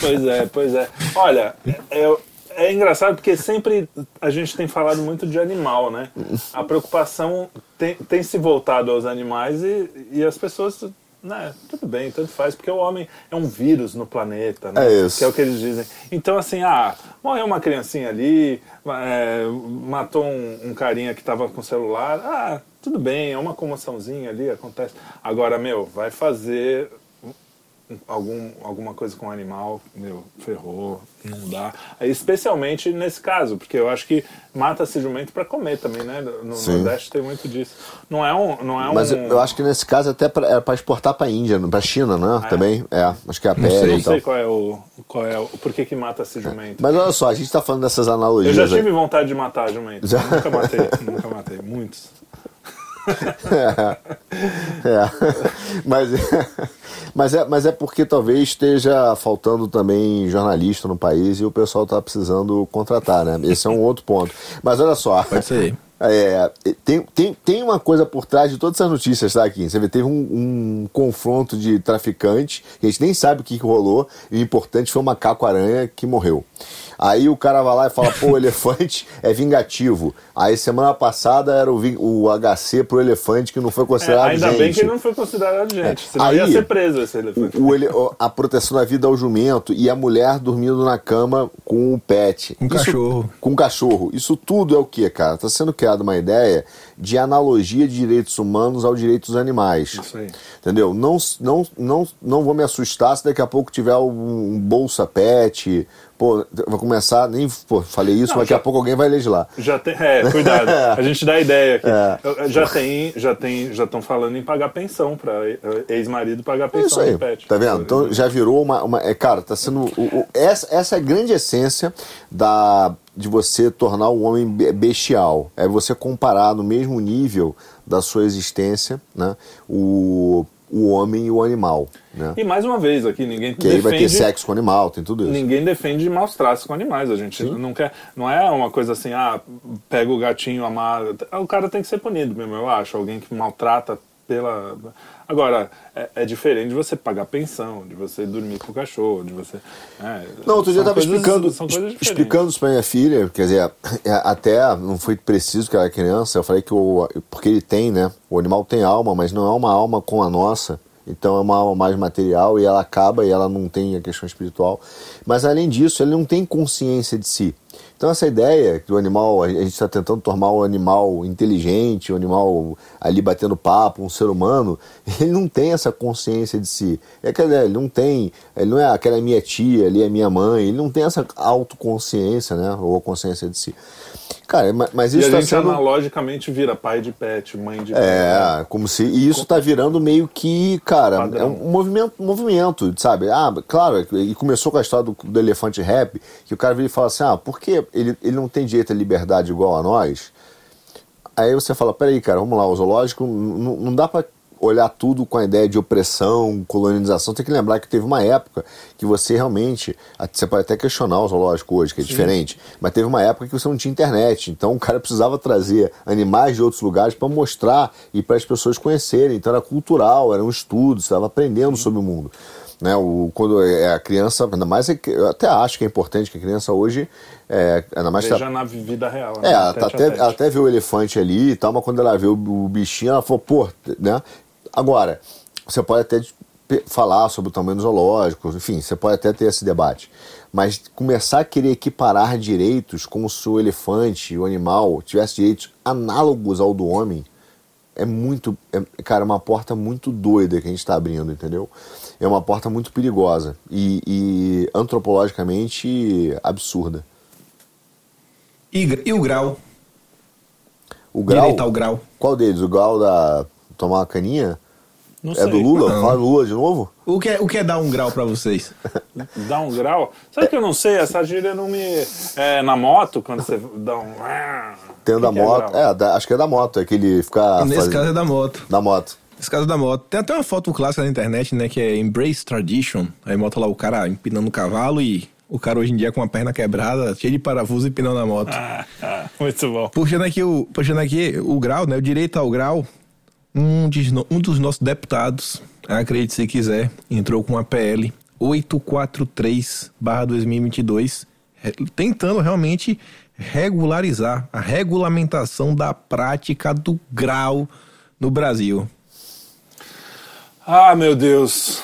Pois é, pois é. Olha, é, é engraçado porque sempre a gente tem falado muito de animal, né? A preocupação tem, tem se voltado aos animais e, e as pessoas né, tudo bem, tanto faz, porque o homem é um vírus no planeta, né? É isso. Que é o que eles dizem. Então, assim, ah, morreu uma criancinha ali, é, matou um, um, carinha que estava com celular, ah, tudo bem, é uma comoçãozinha ali, acontece. Agora, meu, vai fazer algum, alguma coisa com animal, meu, ferrou, não dá. Especialmente nesse caso, porque eu acho que mata-se jumento para comer também, né? No Sim. Nordeste tem muito disso. Não é um. Não é Mas um... eu acho que nesse caso até pra, é para exportar para Índia, para China, né? Ah, é? Também. É, acho que é a pele. Não sei, qual é o. Qual é o por que, que mata-se jumento. Mas olha só, a gente está falando dessas analogias. Eu já tive aí. vontade de matar jumento. Já? Nunca matei, nunca matei. Muitos. É, é. Mas, mas, é, mas é porque talvez esteja faltando também jornalista no país e o pessoal está precisando contratar, né? Esse é um outro ponto. Mas olha só. Pode ser. É, tem, tem, tem uma coisa por trás de todas essas notícias, tá, aqui. Você vê, teve um, um confronto de traficantes, que a gente nem sabe o que, que rolou, e o importante foi o macaco-aranha que morreu. Aí o cara vai lá e fala, pô, o elefante é vingativo. Aí semana passada era o, o HC pro elefante que não foi considerado é, ainda gente. bem que não foi considerado gente, senão Aí, ia ser preso esse elefante. O, o, a proteção da vida ao jumento e a mulher dormindo na cama com o pet. Um Isso, cachorro. Com um cachorro. Isso tudo é o que, cara? Tá sendo criada uma ideia de analogia de direitos humanos aos direitos animais. Isso aí. Entendeu? Não, não, não, não vou me assustar se daqui a pouco tiver um, um bolsa pet, pô, vou começar, nem pô, falei isso, não, daqui já, a pouco alguém vai legislar. Já tem, é, cuidado, a gente dá ideia aqui. É. Já tem, já tem, já estão falando em pagar pensão para ex-marido pagar pensão é isso aí, pet. Tá vendo? Então já virou uma, uma é, cara, tá sendo o, o, essa, essa é a grande essência da de você tornar o homem bestial. É você comparar no mesmo nível da sua existência, né, o o homem e o animal. Né? E mais uma vez aqui, ninguém que defende... aí vai ter sexo com animal, tem tudo isso. Ninguém defende maus tratos com animais. A gente Sim. não quer... Não é uma coisa assim, ah, pega o gatinho, amado. O cara tem que ser punido mesmo, eu acho. Alguém que maltrata pela... Agora, é, é, diferente de você pagar pensão, de você dormir com o cachorro, de você. É, não, outro dia eu estava explicando, explicando isso para minha filha, quer dizer, é, até não foi preciso que ela era criança, eu falei que o. Porque ele tem, né? O animal tem alma, mas não é uma alma com a nossa. Então é uma alma mais material e ela acaba e ela não tem a questão espiritual. Mas além disso, ele não tem consciência de si. Então essa ideia do animal, a gente está tentando tornar o animal inteligente, o animal ali batendo papo, um ser humano, ele não tem essa consciência de si. É que ele não tem, ele não é aquela minha tia, ali é minha mãe, ele não tem essa autoconsciência, né, ou consciência de si. Cara, mas isso e a tá gente sendo... analogicamente vira pai de pet, mãe de pet. É, né? como se e isso está virando meio que, cara, Padrão. é um movimento, movimento, sabe? Ah, claro, e começou com a história do, do elefante rap, que o cara vira e fala assim: "Ah, por que ele, ele não tem direito à liberdade igual a nós?" Aí você fala: "Peraí, cara, vamos lá, o zoológico não, não dá para olhar tudo com a ideia de opressão, colonização, tem que lembrar que teve uma época que você realmente. Você pode até questionar o zoológico hoje, que é Sim. diferente, mas teve uma época que você não tinha internet. Então o cara precisava trazer animais de outros lugares para mostrar e para as pessoas conhecerem. Então era cultural, era um estudo, você estava aprendendo Sim. sobre o mundo. Né, o, quando é a criança, ainda mais, é eu até acho que é importante que a criança hoje, é, ainda mais... Veja tá, na vida real. Né? É, ela, tá até, ela até vê o elefante ali e tal, mas quando ela vê o, o bichinho, ela falou, pô, né, Agora, você pode até falar sobre o tamanho zoológico, enfim, você pode até ter esse debate. Mas começar a querer equiparar direitos como se o elefante, o animal, tivesse direitos análogos ao do homem, é muito, é, cara, é uma porta muito doida que a gente está abrindo, entendeu? É uma porta muito perigosa e, e antropologicamente absurda. E, e o grau? O grau, Direito ao grau. qual deles? O grau da tomar uma caninha? Não É sei. do Lula? Não. Fala do Lula de novo? O que, é, o que é dar um grau pra vocês? Dá um grau. Sabe que eu não sei? Essa gíria não me. É, na moto, quando você dá um. Tem o O da é moto. É, da- acho que é da moto, é que ele fica. Nesse fazendo- caso é da moto. Da moto. Nesse caso é da moto. Tem até uma foto clássica na internet, né? Que é Embrace Tradition. Aí mostra lá o cara empinando o cavalo e o cara hoje em dia com a perna quebrada, cheio de parafuso e empinando a moto. Ah, ah, muito bom. Puxando aqui, o, puxando aqui o grau, né? O direito ao grau. Um, de um dos nossos deputados, acredite se quiser, entrou com a PL 843-2022, re- tentando realmente regularizar a regulamentação da prática do grau no Brasil. Ah, meu Deus.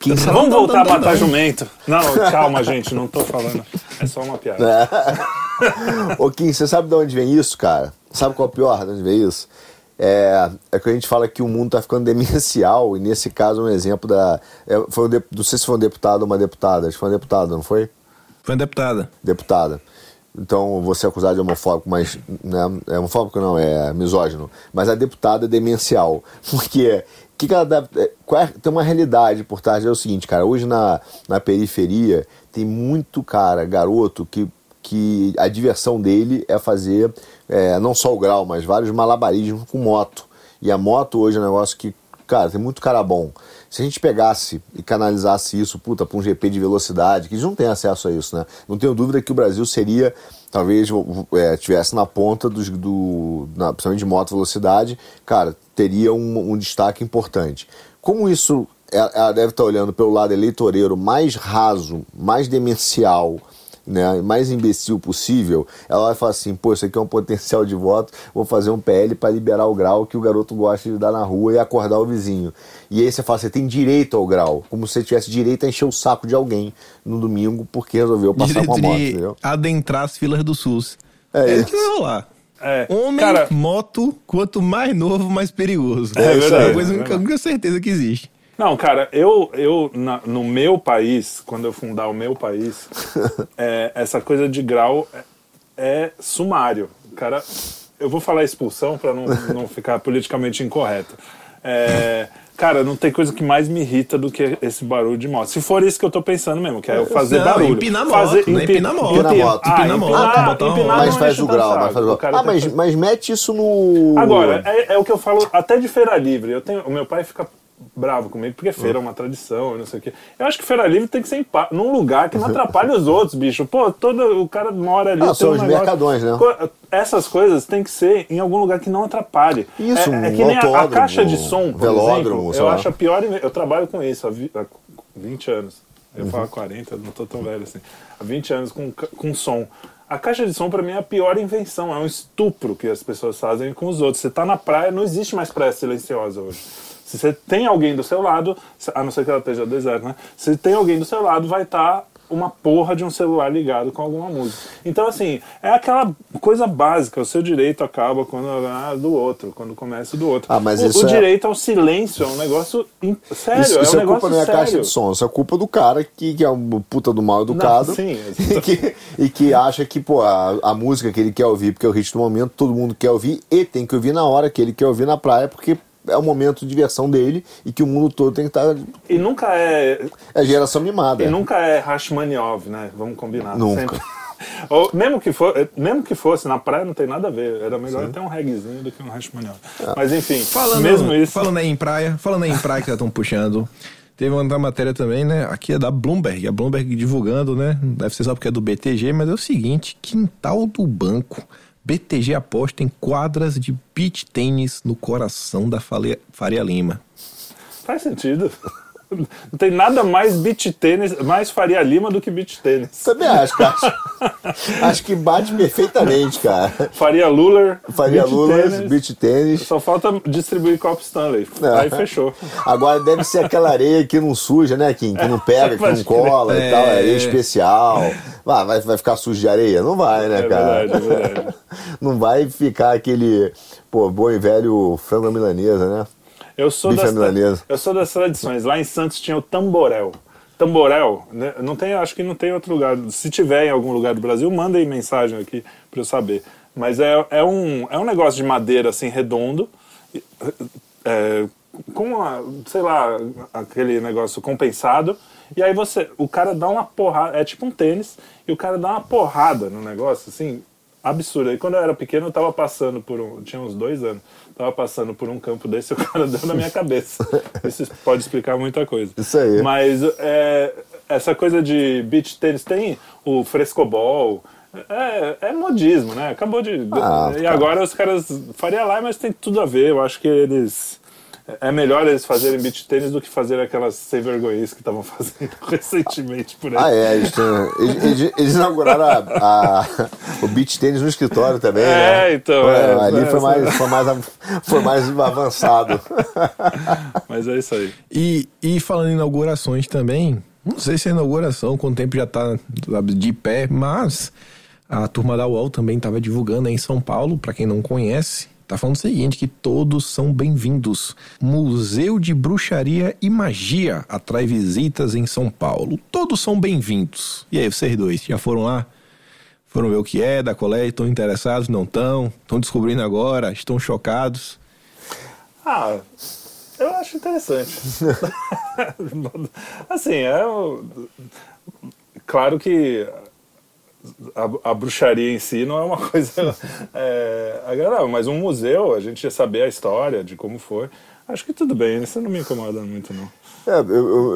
Sabe- Vamos não, voltar não, a não, matar não. jumento. Não, calma, gente, não tô falando. É só uma piada. Ô, Kim, você sabe de onde vem isso, cara? Sabe qual é o pior de onde vem isso? É, é que a gente fala que o mundo tá ficando demencial, e nesse caso um exemplo da. é, foi um de- não sei se foi um deputado ou uma deputada, acho que foi uma deputada, não foi? Foi uma deputada. Deputada. Então você é acusado de homofóbico, mas. Né, é homofóbico não, é misógino. Mas a deputada é demencial. Porque. Que que ela deve, é, qual é- tem uma realidade por trás. É o seguinte, cara. Hoje na, na periferia tem muito cara, garoto, que, que a diversão dele é fazer é, não só o grau, mas vários malabarismos com moto. E a moto hoje é um negócio que, cara, tem muito cara bom. Se a gente pegasse e canalizasse isso, puta, pra um GP de velocidade, que eles não têm acesso a isso, né? Não tenho dúvida que o Brasil seria, talvez, é, tivesse na ponta dos, do, na, principalmente de moto velocidade, cara, teria um, um destaque importante. Como isso, ela, ela deve estar olhando pelo lado eleitoreiro mais raso, mais demencial, né, mais imbecil possível, ela vai falar assim, pô, isso aqui é um potencial de voto, vou fazer um PL para liberar o grau que o garoto gosta de dar na rua e acordar o vizinho. E aí você fala, você tem direito ao grau, como se você tivesse direito a encher o saco de alguém no domingo porque resolveu passar Direito com a moto, de entendeu? adentrar as filas do SUS. É É, isso. que vai rolar. É, Homem, cara- moto, quanto mais novo, mais perigoso. É Essa verdade, a coisa, é a verdade. única certeza que existe. Não, cara, eu, eu na- no meu país, quando eu fundar o meu país, é, essa coisa de grau é, é sumário. Cara, eu vou falar expulsão para não, não ficar politicamente incorreto. É, cara, não tem coisa que mais me irrita do que esse barulho de moto. Se for isso que eu tô pensando mesmo, que é eu fazer Não, barulho. empinar moto, fazer, né? Empinar moto. Empina a moto. Ah, Empina a moto, empinar- empinar Mas faz o grau, saco. mas faz o grau. Ah, mas, mas mete isso no. Agora, é, é o que eu falo até de feira livre. Eu tenho, o meu pai fica bravo comigo, porque feira é uma tradição, não sei o quê. Eu acho que feira livre tem que ser pa- num lugar que não atrapalhe os outros, bicho. Pô, todo, o cara mora ali. Ah, são um os negócio- mercadões, né? Essas coisas tem que ser em algum lugar que não atrapalhe. Isso, é, é um que nem a, a caixa de som, por velódromo, exemplo, eu acho a pior. Eu trabalho com isso há, vi- há 20 anos. Eu Uhum. falo 40, não tô tão velho assim. Há 20 anos com, com som. A caixa de som, pra mim, é a pior invenção. É um estupro que as pessoas fazem com os outros. Você tá na praia, não existe mais praia silenciosa hoje. Se você tem alguém do seu lado, a não ser que ela esteja deserta, né? Se tem alguém do seu lado, vai estar uma porra de um celular ligado com alguma música. Então, assim, é aquela coisa básica. O seu direito acaba quando ah, do outro, quando começa do outro. Ah, mas o, isso o é- direito ao silêncio é um negócio sério, Isso, é isso um é culpa negócio não é a sério. caixa de som, isso é culpa do cara que, que é um puta do mal educado Não, sim, e, que, e que acha que pô, a, a música que ele quer ouvir, porque é o ritmo do momento, todo mundo quer ouvir e tem que ouvir na hora que ele quer ouvir na praia, porque é o momento de diversão dele e que o mundo todo tem que estar. E nunca é É geração mimada. E é. nunca é Rachmaninoff, né? Vamos combinar. Nunca. Ou, mesmo, que for, mesmo que fosse, na praia não tem nada a ver. Era melhor até um reguezinho do que um Rachmaninoff. Mas enfim, Falando, mesmo isso. falando aí em praia, falando aí em praia que já estão puxando. Teve uma matéria também, né? Aqui é da Bloomberg. A Bloomberg divulgando, né? Deve ser só porque é do BTG, mas é o seguinte: quintal do banco. BTG aposta em quadras de beach tênis no coração da Faria Lima. Faz sentido. Não tem nada mais beach tênis, mais Faria Lima do que beach tênis. Também acho, cara. Acho, acho que bate perfeitamente, cara. Faria Luller, Faria beach Lulas, tênis. beach tênis. Só falta distribuir copo Stanley. É. Aí fechou. Agora deve ser aquela areia que não suja, né, Kim? Que não pega, que não cola e É. tal, areia especial. Vai, vai, vai ficar sujo de areia? Não vai, né, É cara? verdade, é verdade. Não vai ficar aquele, pô, bom e velho frango à milanesa, né? Eu sou, das, eu sou das tradições. Lá em Santos tinha o tamborel. Tamborel, né? não tem, acho que não tem outro lugar. Se tiver em algum lugar do Brasil, mandem mensagem aqui para eu saber. Mas é, é, um, é um negócio de madeira assim redondo, é, com uma, sei lá, aquele negócio compensado. E aí você, o cara dá uma porrada, é tipo um tênis, e o cara dá uma porrada no negócio, assim, absurda. E quando eu era pequeno, eu tava passando por um, tinha uns dois anos, tava passando por um campo desse e o cara deu na minha cabeça. Isso pode explicar muita coisa. Isso aí. Mas é, essa coisa de beach tênis tem o frescobol. É, é modismo, né? Acabou de. Ah, e cara. agora os caras. Faria lá, mas tem tudo a ver. Eu acho que eles. É melhor eles fazerem beach tênis do que fazer aquelas sem vergonhice que estavam fazendo recentemente por aí. Ah, é, eles, eles- eles- inauguraram a- a- o beach tênis no escritório também, né? É, então, Pô, é, ali é, foi, essa- mais, foi, mais, foi mais avançado. Mas é isso aí. E, e falando em inaugurações também, não sei se é inauguração, quanto tempo já tá sabe, de pé, mas a turma da UOL também estava divulgando aí em São Paulo, para quem não conhece, tá falando o seguinte, que todos são bem-vindos. Museu de Bruxaria e Magia atrai visitas em São Paulo. Todos são bem-vindos. E aí, vocês dois, já foram lá? Foram ver o que é da colégia? Estão interessados? Não estão? Estão descobrindo agora? Estão chocados? Ah, eu acho interessante. assim, é. Claro que a, a bruxaria em si não é uma coisa é, agradável, mas um museu, a gente ia saber a história de como foi. Acho que tudo bem, isso não me incomoda muito, não. É, eu,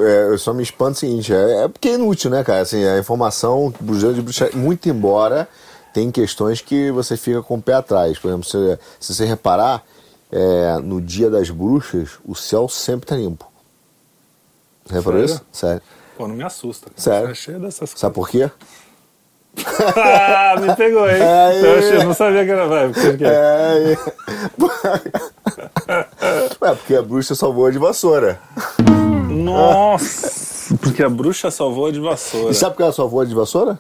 eu- é, eu só me espanto o seguinte, é, é porque é inútil, né, cara? Assim, a informação do de bruxaria, muito embora tem questões que você fica com o pé atrás. Por exemplo, se, se você reparar, é, no dia das bruxas, o céu sempre tá limpo. Você reparou isso? Sério. Pô, não me assusta. cara. Sério? É cheio dessas coisas. Sabe por quê? Ah, me pegou, hein? É, eu, achei- eu não sabia que era. Vai, por quê? É, é. Ué, porque a bruxa só voa de vassoura. Nossa! Porque a bruxa só voa de vassoura. E sabe por que ela só voa de vassoura?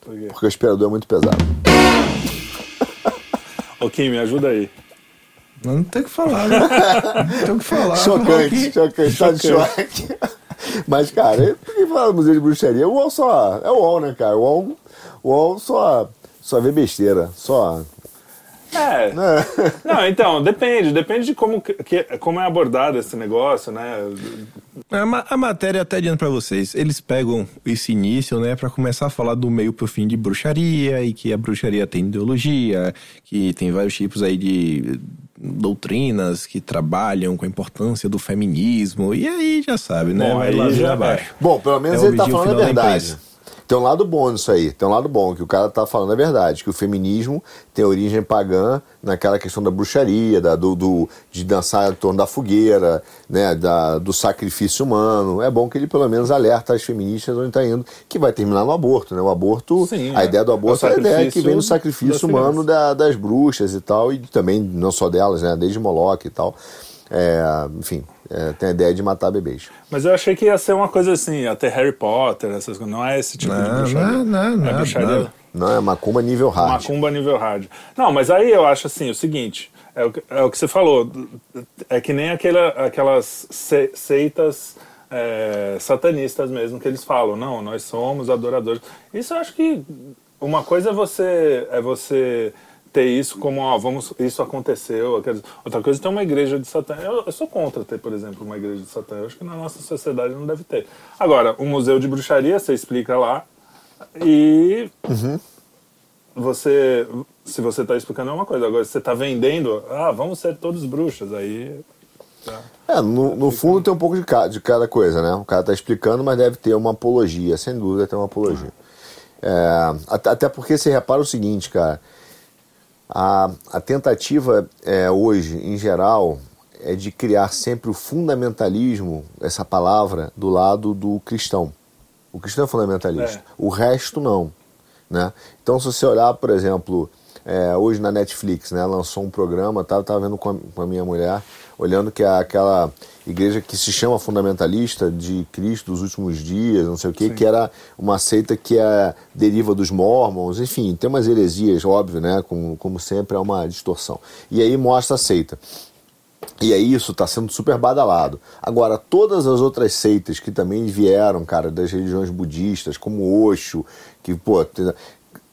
Por quê? Porque o aspirador é muito pesado. Kim, me ajuda aí. Não tem o que falar, né? Não tem o que falar. Chocante, chocante, tá de choque. Mas, cara, por que falar do Museu de Bruxaria? O UOL só. É o UOL, né, cara? O UOL, o UOL só, só vê besteira. Só. É. Não, então, depende. Depende de como, que- que, como é abordado esse negócio, né? A, ma- a matéria até adianta pra vocês. Eles pegam esse início, né, pra começar a falar do meio pro fim de bruxaria e que a bruxaria tem ideologia, que tem vários tipos aí de doutrinas que trabalham com a importância do feminismo. E aí já sabe, né? Bom, Vai lá já- abaixo. Bom, pelo menos É ele tá falando a verdade. Tem um lado bom nisso aí. Tem um lado bom, que o cara tá falando a verdade. Que o feminismo tem origem pagã naquela questão da bruxaria, da, do, do- de dançar em torno da fogueira, né, da, do sacrifício humano. É bom que ele pelo menos alerta as feministas onde está indo, que vai terminar no aborto. Né? O aborto, Sim, a é. ideia do aborto é, É o a ideia que vem do das sacrifício humano da- das bruxas e tal, e também não só delas, né, desde Moloch e tal. É, enfim, é, tem a ideia de matar bebês. Mas eu achei que ia ser uma coisa assim, até Harry Potter, essas coisas. Não é esse tipo de Não, bruxaria. não, não, é não, bruxaria. não. Não, é macumba nível hard. Macumba nível hard. Não, mas aí eu acho assim, o seguinte, é o que, é o que você falou, é que nem aquela, aquelas se- seitas é, satanistas mesmo que eles falam, não, nós somos adoradores. Isso eu acho que uma coisa é você é você ter isso como, ó, vamos, isso aconteceu. Outra coisa ter uma igreja de Satã. Eu, eu sou contra ter, por exemplo, uma igreja de Satã. Eu acho que na nossa sociedade não deve ter. Agora, um museu de bruxaria, você explica lá e você, se você está explicando é uma coisa, agora se você está vendendo, ah, vamos ser todos bruxas, aí. tá. É, no, no fundo tem um pouco de, ca- de cada coisa, né? O cara tá explicando, mas deve ter uma apologia, sem dúvida tem uma apologia. É, até, até porque você repara o seguinte, cara, a, a tentativa é, hoje, em geral, é de criar sempre o fundamentalismo, essa palavra, do lado do cristão. O cristão é fundamentalista, É. o resto não. Né? Então, se você olhar, por exemplo, é, hoje na Netflix, né, lançou um programa, tá, tava vendo com a, com a minha mulher, olhando que é aquela igreja que se chama fundamentalista de Cristo dos últimos dias, não sei o que, que era uma seita que é deriva dos mormons, enfim, tem umas heresias, óbvio, né, como, como sempre é uma distorção. E aí mostra a seita. E aí isso está sendo super badalado. Agora, todas as outras seitas que também vieram, cara, das religiões budistas, como Osho, que, pô,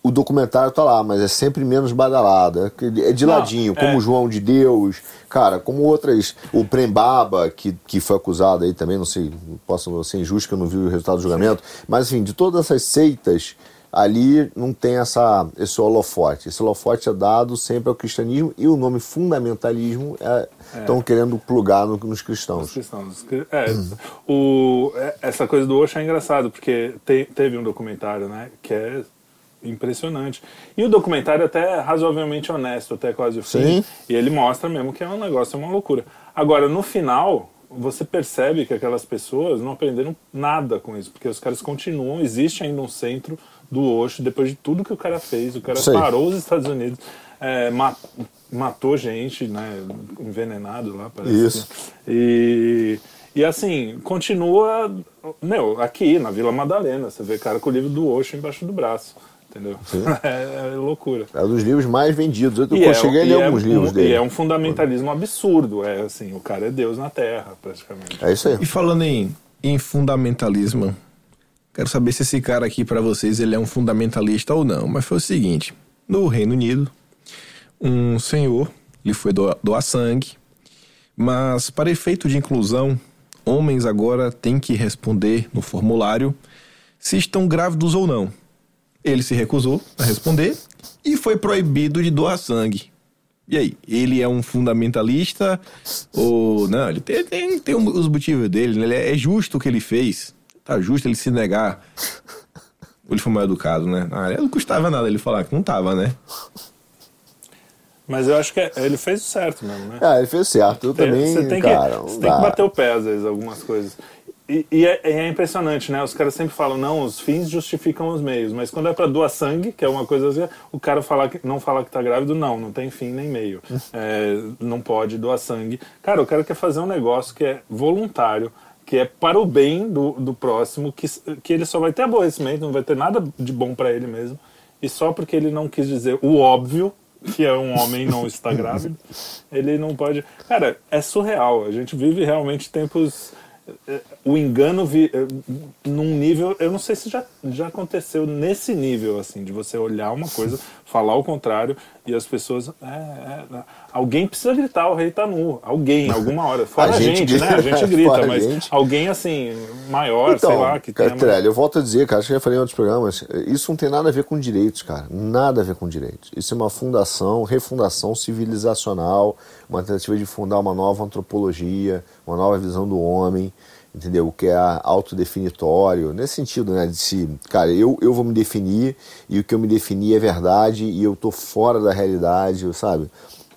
o documentário tá lá, mas é sempre menos badalado. É de Não, ladinho, como é. João de Deus, cara, como outras, o Prembaba, que, que foi acusado aí também, não sei, posso ser injusto que eu não vi o resultado do julgamento, mas enfim, de todas essas seitas, ali não tem essa, esse holofote. Esse holofote é dado sempre ao cristianismo e o nome fundamentalismo estão querendo plugar no- nos Os cristãos. cristãos. É, o, é, essa coisa do Osho é engraçado, porque te- teve um documentário, né, que é impressionante. E o documentário até é razoavelmente honesto, até quase o fim. Sim. E ele mostra mesmo que é um negócio, é uma loucura. Agora, no final, você percebe que aquelas pessoas não aprenderam nada com isso, porque os caras continuam, existe ainda um centro do Osho, depois de tudo que o cara fez, o cara Sei. parou os Estados Unidos, é, ma- matou gente, né, envenenado lá, parece. Isso. E, e assim, continua, meu, aqui na Vila Madalena, você vê cara com o livro do Osho embaixo do braço, entendeu? É, é loucura. É um dos livros mais vendidos. Eu, E eu é, cheguei a ler é alguns um- livros dele. E é um fundamentalismo absurdo, é assim, o cara é Deus na Terra, praticamente. É isso aí. E falando em, em fundamentalismo, quero saber se esse cara aqui pra vocês ele é um fundamentalista ou não. Mas foi o seguinte: no Reino Unido, um senhor ele foi doar, doar sangue, mas para efeito de inclusão, homens agora têm que responder no formulário se estão grávidos ou não. Ele se recusou a responder e foi proibido de doar sangue. E aí, ele é um fundamentalista ou não? Ele tem, tem, tem os motivos dele, né? Ele é, é justo o que ele fez. Tá justo ele se negar. Ele foi mal educado, né? Ah, não custava nada ele falar que não tava, né? Mas eu acho que é- ele fez o certo mesmo, né? Ah, ele fez certo. Eu Tem- também, você tem cara. que, você tem que bater o pé às vezes, algumas coisas. E, e é, é impressionante, né? Os caras sempre falam, não, os fins justificam os meios. Mas quando é pra doar sangue, que é uma coisa assim, o cara falar que, não falar que tá grávido, não, não tem fim nem meio. É, não pode doar sangue. Cara, o cara quer fazer um negócio que é voluntário, que é para o bem do, do próximo, que, que ele só vai ter aborrecimento, não vai ter nada de bom pra ele mesmo. E só porque ele não quis dizer o óbvio, que é um homem não está grávido, ele não pode. Cara, é surreal. A gente vive realmente tempos. O engano vi, eh, num nível. Eu não sei se já, já aconteceu nesse nível, assim, de você olhar uma coisa, falar o contrário e as pessoas. é, é, alguém precisa gritar, o rei tá nu. Alguém, alguma hora. Fora a, gente gente, né? A gente grita, a mas gente. alguém assim, maior, sei lá, que cara, tenha. Trelli, eu volto a dizer, cara, acho que já falei em outros programas, isso não tem nada a ver com direitos, cara. Nada a ver com direitos. Isso é uma fundação, refundação civilizacional, uma tentativa de fundar uma nova antropologia, uma nova visão do homem, entendeu? O que é autodefinitório, nesse sentido, né? De se, cara, eu, eu vou me definir e o que eu me definir é verdade e eu tô fora da realidade, sabe?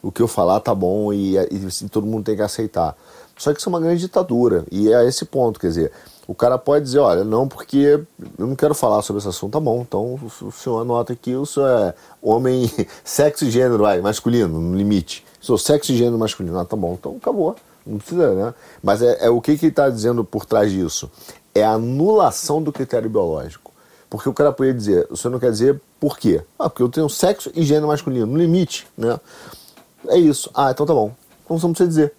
O que eu falar tá bom e, e, todo mundo tem que aceitar. Só que isso é uma grande ditadura. E é esse ponto, quer dizer, o cara pode dizer, olha, não, porque eu não quero falar sobre esse assunto, tá bom. Então o senhor anota aqui, o senhor é homem, sexo e gênero, vai, masculino, no limite. Sou sexo e gênero masculino, ah, tá bom, então acabou. Não precisa, né? Mas é, é o que que ele está dizendo por trás disso? É a anulação do critério biológico. Porque o cara poderia dizer, o senhor não quer dizer por quê? Ah, porque eu tenho sexo e gênero masculino, no limite, né? É isso. Ah, então tá bom. Então você não precisa dizer.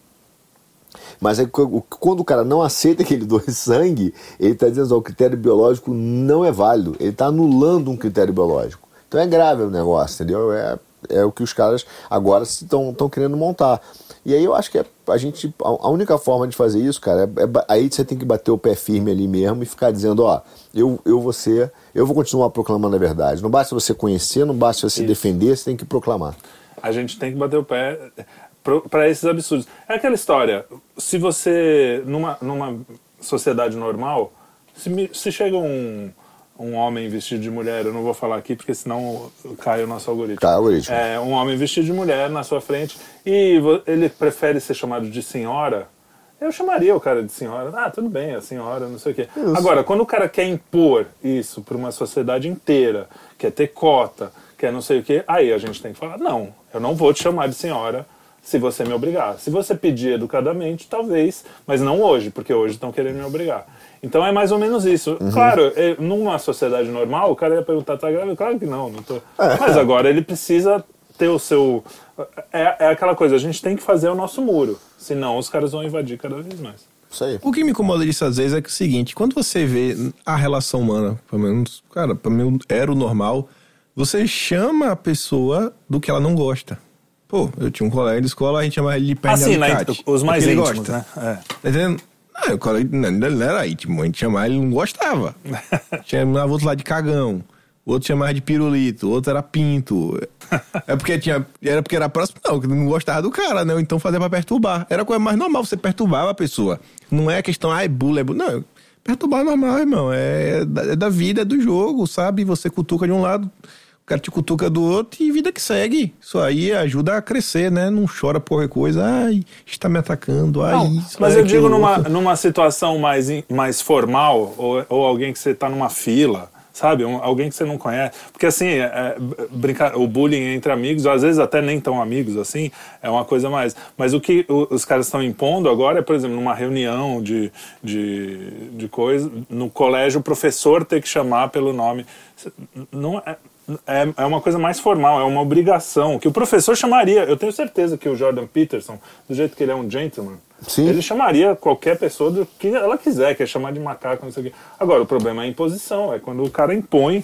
Mas é quando o cara não aceita que ele doe sangue, ele está dizendo que o critério biológico não é válido. Ele está anulando um critério biológico. Então é grave o negócio, entendeu? É, é o que os caras agora estão querendo montar. E aí eu acho que é, a gente. A, única forma de fazer isso, cara, é, é aí você tem que bater o pé firme ali mesmo e ficar dizendo, ó, eu, eu vou ser, eu vou continuar proclamando a verdade. Não basta você conhecer, não basta você Isso. defender, você tem que proclamar. A gente tem que bater o pé para esses absurdos. É aquela história, se você, numa, numa sociedade normal, se, se chega um, um homem vestido de mulher, eu não vou falar aqui porque senão cai o nosso algoritmo. Cai o algoritmo. É, um homem vestido de mulher na sua frente e ele prefere ser chamado de senhora, eu chamaria o cara de senhora. Ah, tudo bem, a senhora, não sei o quê. Agora, quando o cara quer impor isso para uma sociedade inteira, quer ter cota, quer não sei o quê, aí a gente tem que falar: não, eu não vou te chamar de senhora se você me obrigar. Se você pedir educadamente, talvez, mas não hoje, porque hoje estão querendo me obrigar. Então é mais ou menos isso. Claro, é, numa sociedade normal, o cara ia perguntar: tá grávida? Claro que não, não tô. Mas agora ele precisa ter o seu. É, é aquela coisa, a gente tem que fazer o nosso muro. Senão os caras vão invadir cada vez mais. Isso aí. O que me incomoda disso às vezes é que é o seguinte, quando você vê a relação humana, pelo menos, cara, pra mim era o normal, você chama a pessoa do que ela não gosta. Pô, eu tinha um colega de escola, a gente chamava ele de perna Assim, de né, alicate, os mais porque ele íntimos, gosta. né? É. Tá entendendo? Ah, o colega não, não era íntimo, a gente chamava ele não gostava. chamava outro lá de cagão. O outro chamava de pirulito, o outro era pinto. É porque tinha. Era porque era próximo, não, que não gostava do cara, né? Então fazia pra perturbar. Era a coisa mais normal, você perturbava a pessoa. Não é questão, ai, bula, é bula. Não, perturbar é normal, irmão. É da, é da vida, é do jogo, sabe? Você cutuca de um lado, o cara te cutuca do outro e vida que segue. Isso aí ajuda a crescer, né? Não chora por qualquer coisa. Ai, está me atacando. Ai, Não, isso, mas ai, eu digo numa, numa situação mais, mais formal, ou, ou alguém que você está numa fila, sabe? Um- alguém que você não conhece. Porque assim, é, é, brincar, o bullying entre amigos, às vezes até nem tão amigos assim, é uma coisa mais. Mas o que os caras estão impondo agora é, por exemplo, numa reunião de, de, de coisa, no colégio, o professor ter que chamar pelo nome. Não é. É, é uma coisa mais formal, é uma obrigação que o professor chamaria. Eu tenho certeza que o Jordan Peterson, do jeito que ele é um gentleman, Sim. ele chamaria qualquer pessoa do que ela quiser, quer chamar de macaco, não sei o quê. Agora, o problema é a imposição, é quando o cara impõe,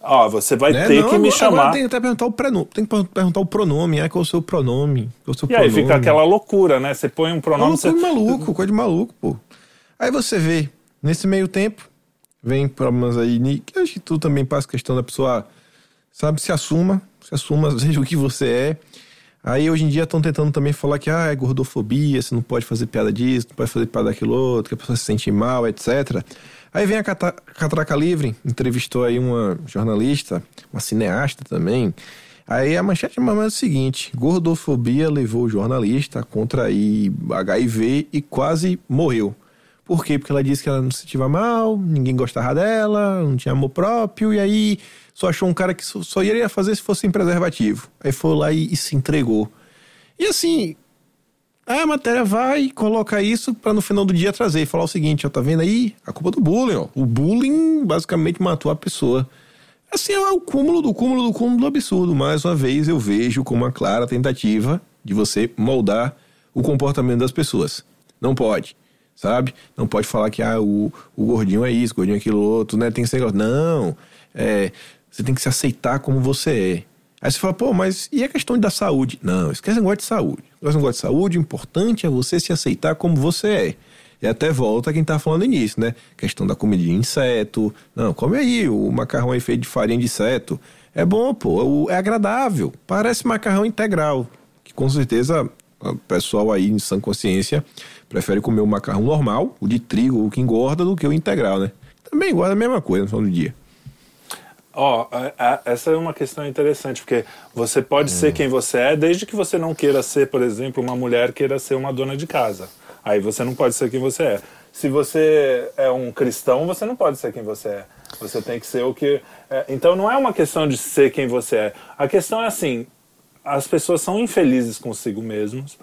ó, você vai Né? ter Não, que me agora chamar. Tem que até perguntar o prenome. Tem que perguntar o pronome. Ah, qual é o seu pronome? Qual é o seu E aí pronome? fica aquela loucura, né? Você põe um Não, pronome. coisa de você... maluco, coisa de maluco, pô. Aí você vê, nesse meio tempo, vem problemas aí, que acho que tu também passa a questão da pessoa, sabe, se assuma, se assuma, seja o que você é. Aí hoje em dia estão tentando também falar que ah, é gordofobia, você não pode fazer piada disso, não pode fazer piada daquilo outro, que a pessoa se sente mal, etc. Aí vem a Catraca Livre, entrevistou aí uma jornalista, uma cineasta também. Aí a manchete é o seguinte: gordofobia levou o jornalista a contrair HIV e quase morreu. Por quê? Porque ela disse que ela não se sentia mal, ninguém gostava dela, não tinha amor próprio, e aí só achou um cara que só, iria fazer se fosse em preservativo. Aí foi lá e, e se entregou. E assim, a matéria vai e coloca isso pra no final do dia trazer e falar o seguinte, ó, tá vendo aí? A culpa do bullying, ó. O bullying basicamente matou a pessoa. Assim, é o cúmulo do cúmulo do cúmulo do absurdo. Mais uma vez eu vejo como uma clara tentativa de você moldar o comportamento das pessoas. Não pode, sabe? Não pode falar que ah, o, o gordinho é isso, o gordinho é aquilo outro, né? Tem esse negócio. Não. É, você tem que se aceitar como você é. Aí você fala, pô, mas e a questão da saúde? Não, esquece o negócio de saúde. Esse negócio de saúde, o importante é você se aceitar como você é. E até volta quem tá falando nisso, né? Questão da comida de inseto. Não, come aí, o macarrão aí feito de farinha de inseto. É bom, pô, o- é agradável. Parece macarrão integral. Que com certeza o pessoal aí em sã consciência prefere comer o macarrão normal, o de trigo, o que engorda, do que o integral, né? Também engorda a mesma coisa no final do dia. Ó, a- essa é uma questão interessante, porque você pode ser quem você é, desde que você não queira ser, por exemplo, uma mulher queira ser uma dona de casa. Aí você não pode ser quem você é. Se você é um cristão, você não pode ser quem você é. Você tem que ser o que. é, então não é uma questão de ser quem você é. A questão é assim: as pessoas são infelizes consigo mesmos.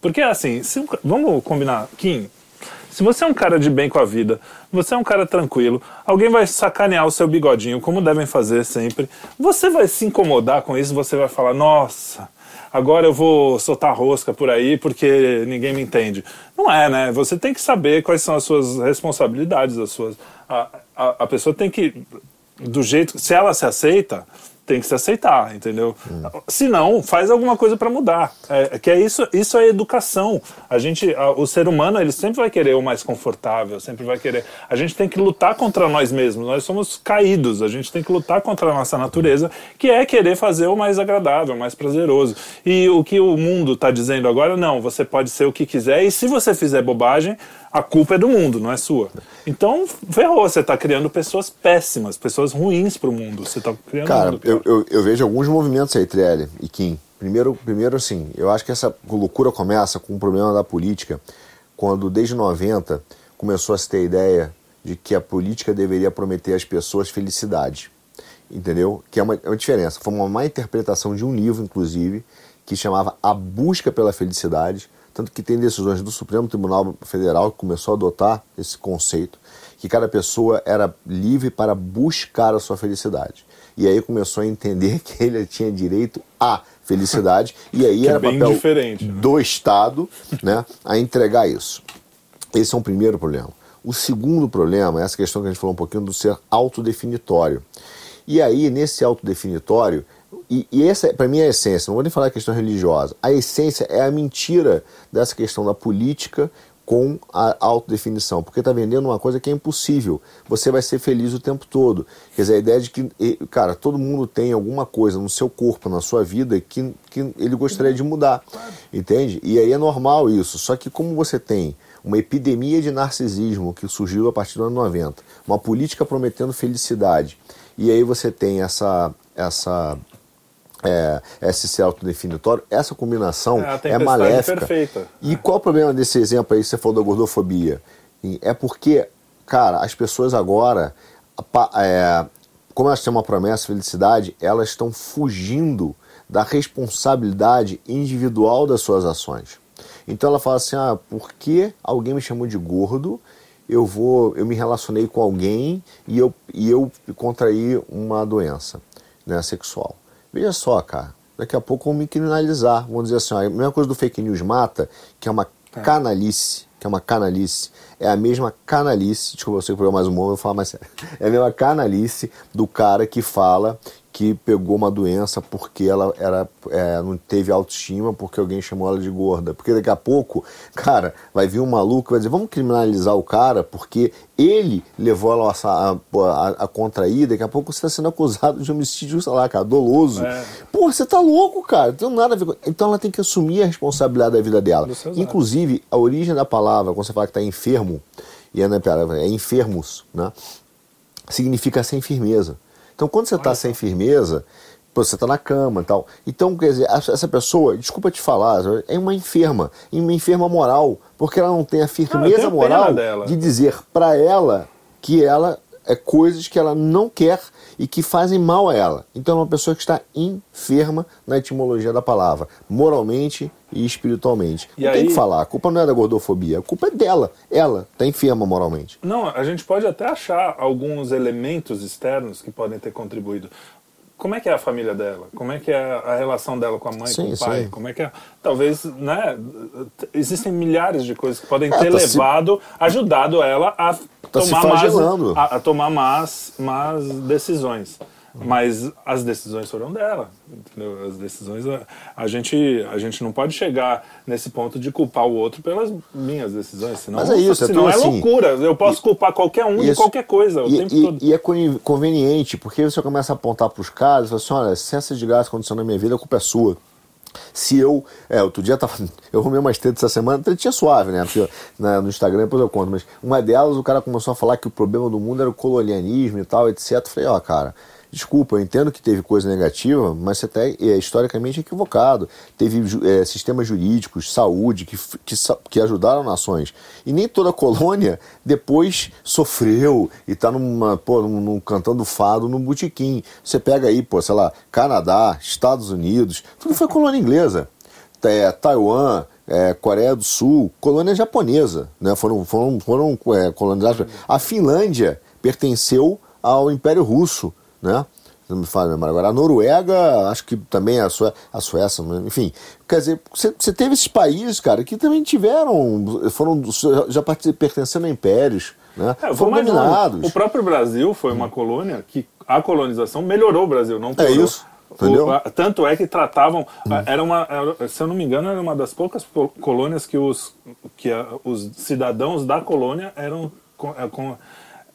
Porque assim, se vamos combinar, Kim, se você é um cara de bem com a vida, você é um cara tranquilo, alguém vai sacanear o seu bigodinho, como devem fazer sempre, você vai se incomodar com isso, você vai falar, nossa, agora eu vou soltar rosca por aí porque ninguém me entende. Não é, né? Você tem que saber quais são as suas responsabilidades, as suas. A, a, a pessoa tem que. Do jeito. Se ela se aceita, tem que se aceitar, entendeu? Se não, faz alguma coisa para mudar. É, que é isso, isso é educação. A gente, a- o ser humano, ele sempre vai querer o mais confortável, sempre vai querer. A gente tem que lutar contra nós mesmos. Nós somos caídos. A gente tem que lutar contra a nossa natureza, que é querer fazer o mais agradável, o mais prazeroso. E o que o mundo está dizendo agora, não, você pode ser o que quiser. E se você fizer bobagem, a culpa é do mundo, não é sua. Então, ferrou, você está criando pessoas péssimas, pessoas ruins para o mundo. Você está criando um Cara, eu, eu, eu vejo alguns movimentos aí, Trelli e Kim. Primeiro, primeiro, assim, eu acho que essa loucura começa com o problema da política, quando desde 90 começou a se ter a ideia de que a política deveria prometer às pessoas felicidade. Entendeu? Que é uma, é uma diferença. Foi uma má interpretação de um livro, inclusive, que chamava A Busca pela Felicidade. Tanto que tem decisões do Supremo Tribunal Federal que começou a adotar esse conceito, que cada pessoa era livre para buscar a sua felicidade. E aí começou a entender que ele tinha direito à felicidade, e aí Que é era bem papel diferente, né? do Estado né, a entregar isso. Esse é um primeiro problema. O segundo problema é essa questão que a gente falou um pouquinho do ser autodefinitório. E aí, nesse autodefinitório, e, e essa para mim é a essência, não vou nem falar da questão religiosa, a essência é a mentira dessa questão da política com a autodefinição, porque está vendendo uma coisa que é impossível. Você vai ser feliz o tempo todo. Quer dizer, a ideia de que, cara, todo mundo tem alguma coisa no seu corpo, na sua vida, que, que ele gostaria de mudar. Entende? E aí é normal isso. Só que como você tem uma epidemia de narcisismo que surgiu a partir do ano 90, uma política prometendo felicidade, e aí você tem essa, essa é, esse ser autodefinitório, essa combinação É é, maléfica. perfeita. E qual o problema desse exemplo aí que você falou da gordofobia? É porque, cara, as pessoas agora, é, como elas têm uma promessa de felicidade, elas estão fugindo da responsabilidade individual das suas ações. Então ela fala assim: ah, porque alguém me chamou de gordo, eu vou, eu me relacionei com alguém e eu, e eu contraí uma doença né, sexual. Veja só, cara, daqui a pouco vão me criminalizar. Vão dizer assim: ó, a mesma coisa do fake news mata, que é uma canalice, que é uma canalice, é a mesma canalice, desculpa, eu sei que foi mais um momento, eu vou falar mais sério. É a mesma canalice do cara que fala que pegou uma doença porque ela era, é, não teve autoestima, porque alguém chamou ela de gorda. Porque daqui a pouco, cara, vai vir um maluco e vai dizer, vamos criminalizar o cara porque ele levou ela a, a, a, contrair, daqui a pouco você está sendo acusado de homicídio, sei lá, cara, doloso. É. Pô, você tá louco, cara. Não tem nada a ver com... Então ela tem que assumir a responsabilidade da vida dela. Atos. Inclusive, a origem da palavra, quando você fala que tá enfermo, e é, né, é enfermos, né? Significa sem firmeza. Então, quando você está sem firmeza, você está na cama e tal. Então, quer dizer, essa pessoa, desculpa te falar, é uma enferma, e uma enferma moral, porque ela não tem a firmeza moral dela. de dizer para ela que ela é coisas que ela não quer e que fazem mal a ela. Então é uma pessoa que está enferma na etimologia da palavra, moralmente e espiritualmente. E não tem aí- que falar, a culpa não é da gordofobia, a culpa é dela. Ela está enferma moralmente. Não, a gente pode até achar alguns elementos externos que podem ter contribuído. Como é que é a família dela? Como é que é a relação dela com a mãe, Sim, com o pai? sim. Como é que é? Talvez, né? Existem milhares de coisas que podem É, ter tá se- levado, ajudado ela a Tá se tomar mais, a, a tomar más, más decisões. Mas as decisões foram dela, entendeu? As decisões a, a gente a gente não pode chegar nesse ponto de culpar o outro pelas minhas decisões, senão, Mas é isso, é senão é assim. loucura. Eu posso culpar qualquer um de qualquer coisa o e, tempo e- todo. e é conven- conveniente, porque você começa a apontar para os caras e fala assim: olha, se essa desgraça aconteceu na minha vida, a culpa é sua. Se eu. É, outro dia tava, eu arrumei umas tretas essa semana, tretinha suave, né? Porque, né, no Instagram depois eu conto, mas uma delas o cara começou a falar que o problema do mundo era o colonialismo e tal, etc. Eu falei, ó, cara, desculpa, eu entendo que teve coisa negativa, mas você está é, historicamente equivocado. Teve é, sistemas jurídicos, saúde, que, que, que ajudaram nações. E nem toda colônia depois sofreu e tá numa, pô, num, num- cantando fado no botequim. Você pega aí, pô, sei lá, Canadá, Estados Unidos, tudo foi colônia inglesa. É, Taiwan, é, Coreia do Sul, colônia japonesa, né? Foram, foram, foram é. A Finlândia pertenceu ao Império Russo, né? Não me fala memória agora. A Noruega, acho que também a, Sué a Suécia, né? enfim. Quer dizer, você teve esses países, cara, que também tiveram, foram, já pertencendo a impérios, né? É, foram dominados. O próprio Brasil foi uma colônia que a colonização melhorou o Brasil, não piorou. É isso? O- a- tanto é que tratavam. a- Era uma, era- se eu não me engano, era uma das poucas po- colônias que os, que a- os cidadãos da colônia eram co- é, com-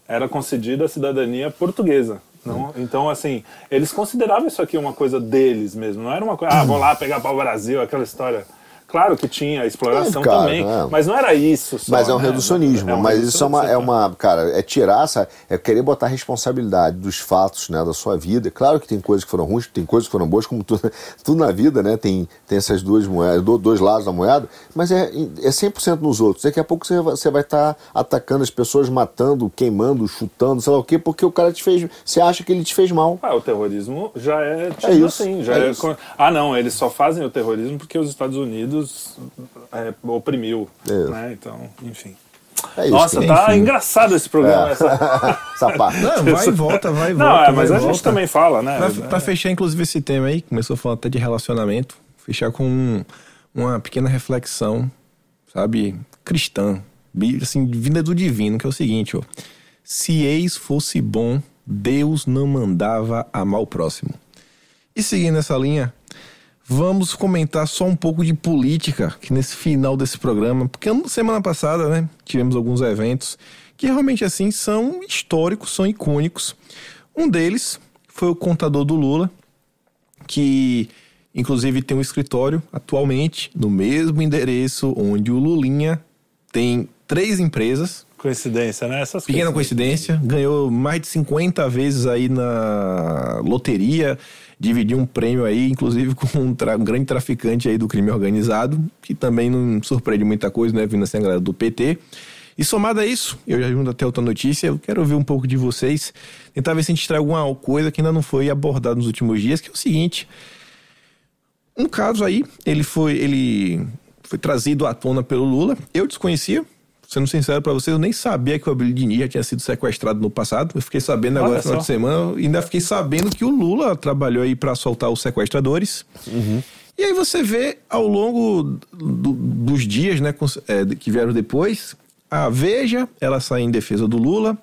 era concedida a cidadania portuguesa. Não, então, assim, eles consideravam isso aqui uma coisa deles mesmo. Não era uma coisa, ah, vou lá pegar para o Brasil, aquela história. Claro que tinha a exploração É, cara, também, é. mas não era isso só, Mas é um né? reducionismo. É um mas isso é uma, é uma. Cara, é tirar essa. É querer botar a responsabilidade dos fatos, né, da sua vida. Claro que tem coisas que foram ruins, tem coisas que foram boas, como tudo, tudo na vida, né? Tem, tem essas duas moedas, do- dois lados da moeda, mas é, é 100% nos outros. Daqui a pouco você vai- você vai estar atacando as pessoas, matando, queimando, chutando, sei lá o quê, porque o cara te fez. Você acha que ele te fez mal. Ah, o terrorismo já é tido É isso, assim. Já é isso. Ah, não, eles só fazem o terrorismo porque os Estados Unidos é, oprimiu. É. Né? Então, enfim. É isso. Nossa, tá enfim. engraçado esse programa. Essa... essa parte. Não, vai e volta, vai e volta. Não, é, mas a e gente volta. também fala, né? Pra, pra fechar, inclusive, esse tema aí, começou falando até de relacionamento, fechar com um- uma pequena reflexão, sabe, cristã, assim, vinda do divino, que é o seguinte, ó. Se ex fosse bom, Deus não mandava amar o próximo. E seguindo essa linha, vamos comentar só um pouco de política aqui nesse final desse programa, porque semana passada, né, tivemos alguns eventos que realmente assim são históricos, são icônicos. Um deles foi o contador do Lula, que inclusive tem um escritório atualmente no mesmo endereço onde o Lulinha tem três empresas, Coincidência, né? Essas Pequena coincidência, ganhou mais de 50 vezes aí na loteria, dividiu um prêmio aí, inclusive com um, um grande traficante aí do crime organizado, que também não surpreende muita coisa, né, vindo assim galera do PT. E somado a isso, eu já junto até outra notícia, eu quero ouvir um pouco de vocês, tentar ver se a gente traz alguma coisa que ainda não foi abordada nos últimos dias, que é o seguinte, um caso aí, ele foi, ele foi trazido à tona pelo Lula. Eu desconhecia, sendo sincero pra vocês, eu nem sabia que o Abílio Diniz já tinha sido sequestrado no passado. Eu fiquei sabendo agora no final de semana, ainda fiquei sabendo que o Lula trabalhou aí pra soltar os sequestradores. E aí você vê ao longo do- dos dias, né, é, que vieram depois, a Veja, ela sai em defesa do Lula,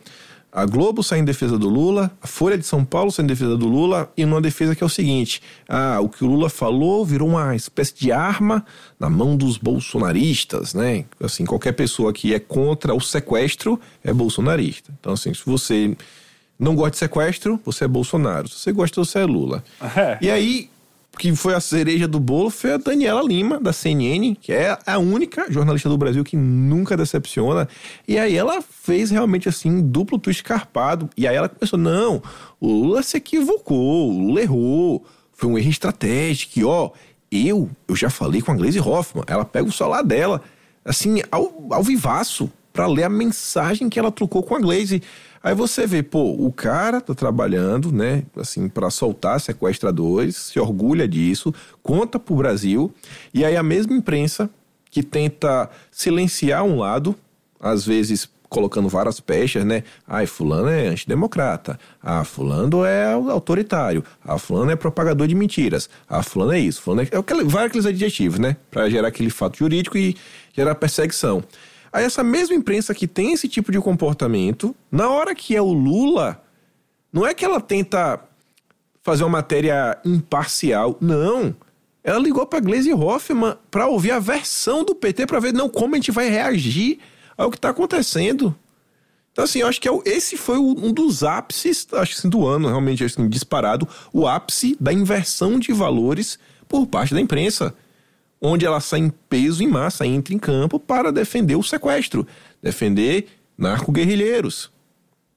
a Globo sai em defesa do Lula, a Folha de São Paulo sai em defesa do Lula, e numa defesa que é o seguinte: ah, o que o Lula falou virou uma espécie de arma na mão dos bolsonaristas, né? Assim, qualquer pessoa que é contra o sequestro é bolsonarista. Então, assim, se você não gosta de sequestro, você é Bolsonaro. Se você gosta, você é Lula. É. E aí, que foi a cereja do bolo, foi a Daniela Lima, da CNN, que é a única jornalista do Brasil que nunca decepciona. E aí ela fez realmente assim, um duplo twist carpado. E aí ela começou: não, o Lula se equivocou, o Lula errou, foi um erro estratégico. E ó, eu, eu já falei com a Glaze Hoffman, ela pega o celular dela, assim, ao, ao vivaço, pra ler a mensagem que ela trocou com a Glaze. Aí você vê, pô, o cara tá trabalhando, né, assim, para soltar sequestradores, se orgulha disso, conta pro Brasil, e aí a mesma imprensa que tenta silenciar um lado, às vezes colocando várias pechas, né? Ai, fulano é antidemocrata. Ah, fulano é autoritário. Ah, fulano é propagador de mentiras. Ah, fulano é isso. Fulano é... é aquele- vários aqueles adjetivos, né? Para gerar aquele fato jurídico e gerar perseguição. Aí essa mesma imprensa que tem esse tipo de comportamento, na hora que é o Lula, não é que ela tenta fazer uma matéria imparcial, não. Ela ligou para Glaze Hoffman para ouvir a versão do PT para ver não como a gente vai reagir ao que está acontecendo. Então, assim, eu acho que é esse foi um dos ápices, acho assim, do ano, realmente, assim, disparado, o ápice da inversão de valores por parte da imprensa. Onde ela sai em peso, em massa, entra em campo para defender o sequestro, defender narco-guerrilheiros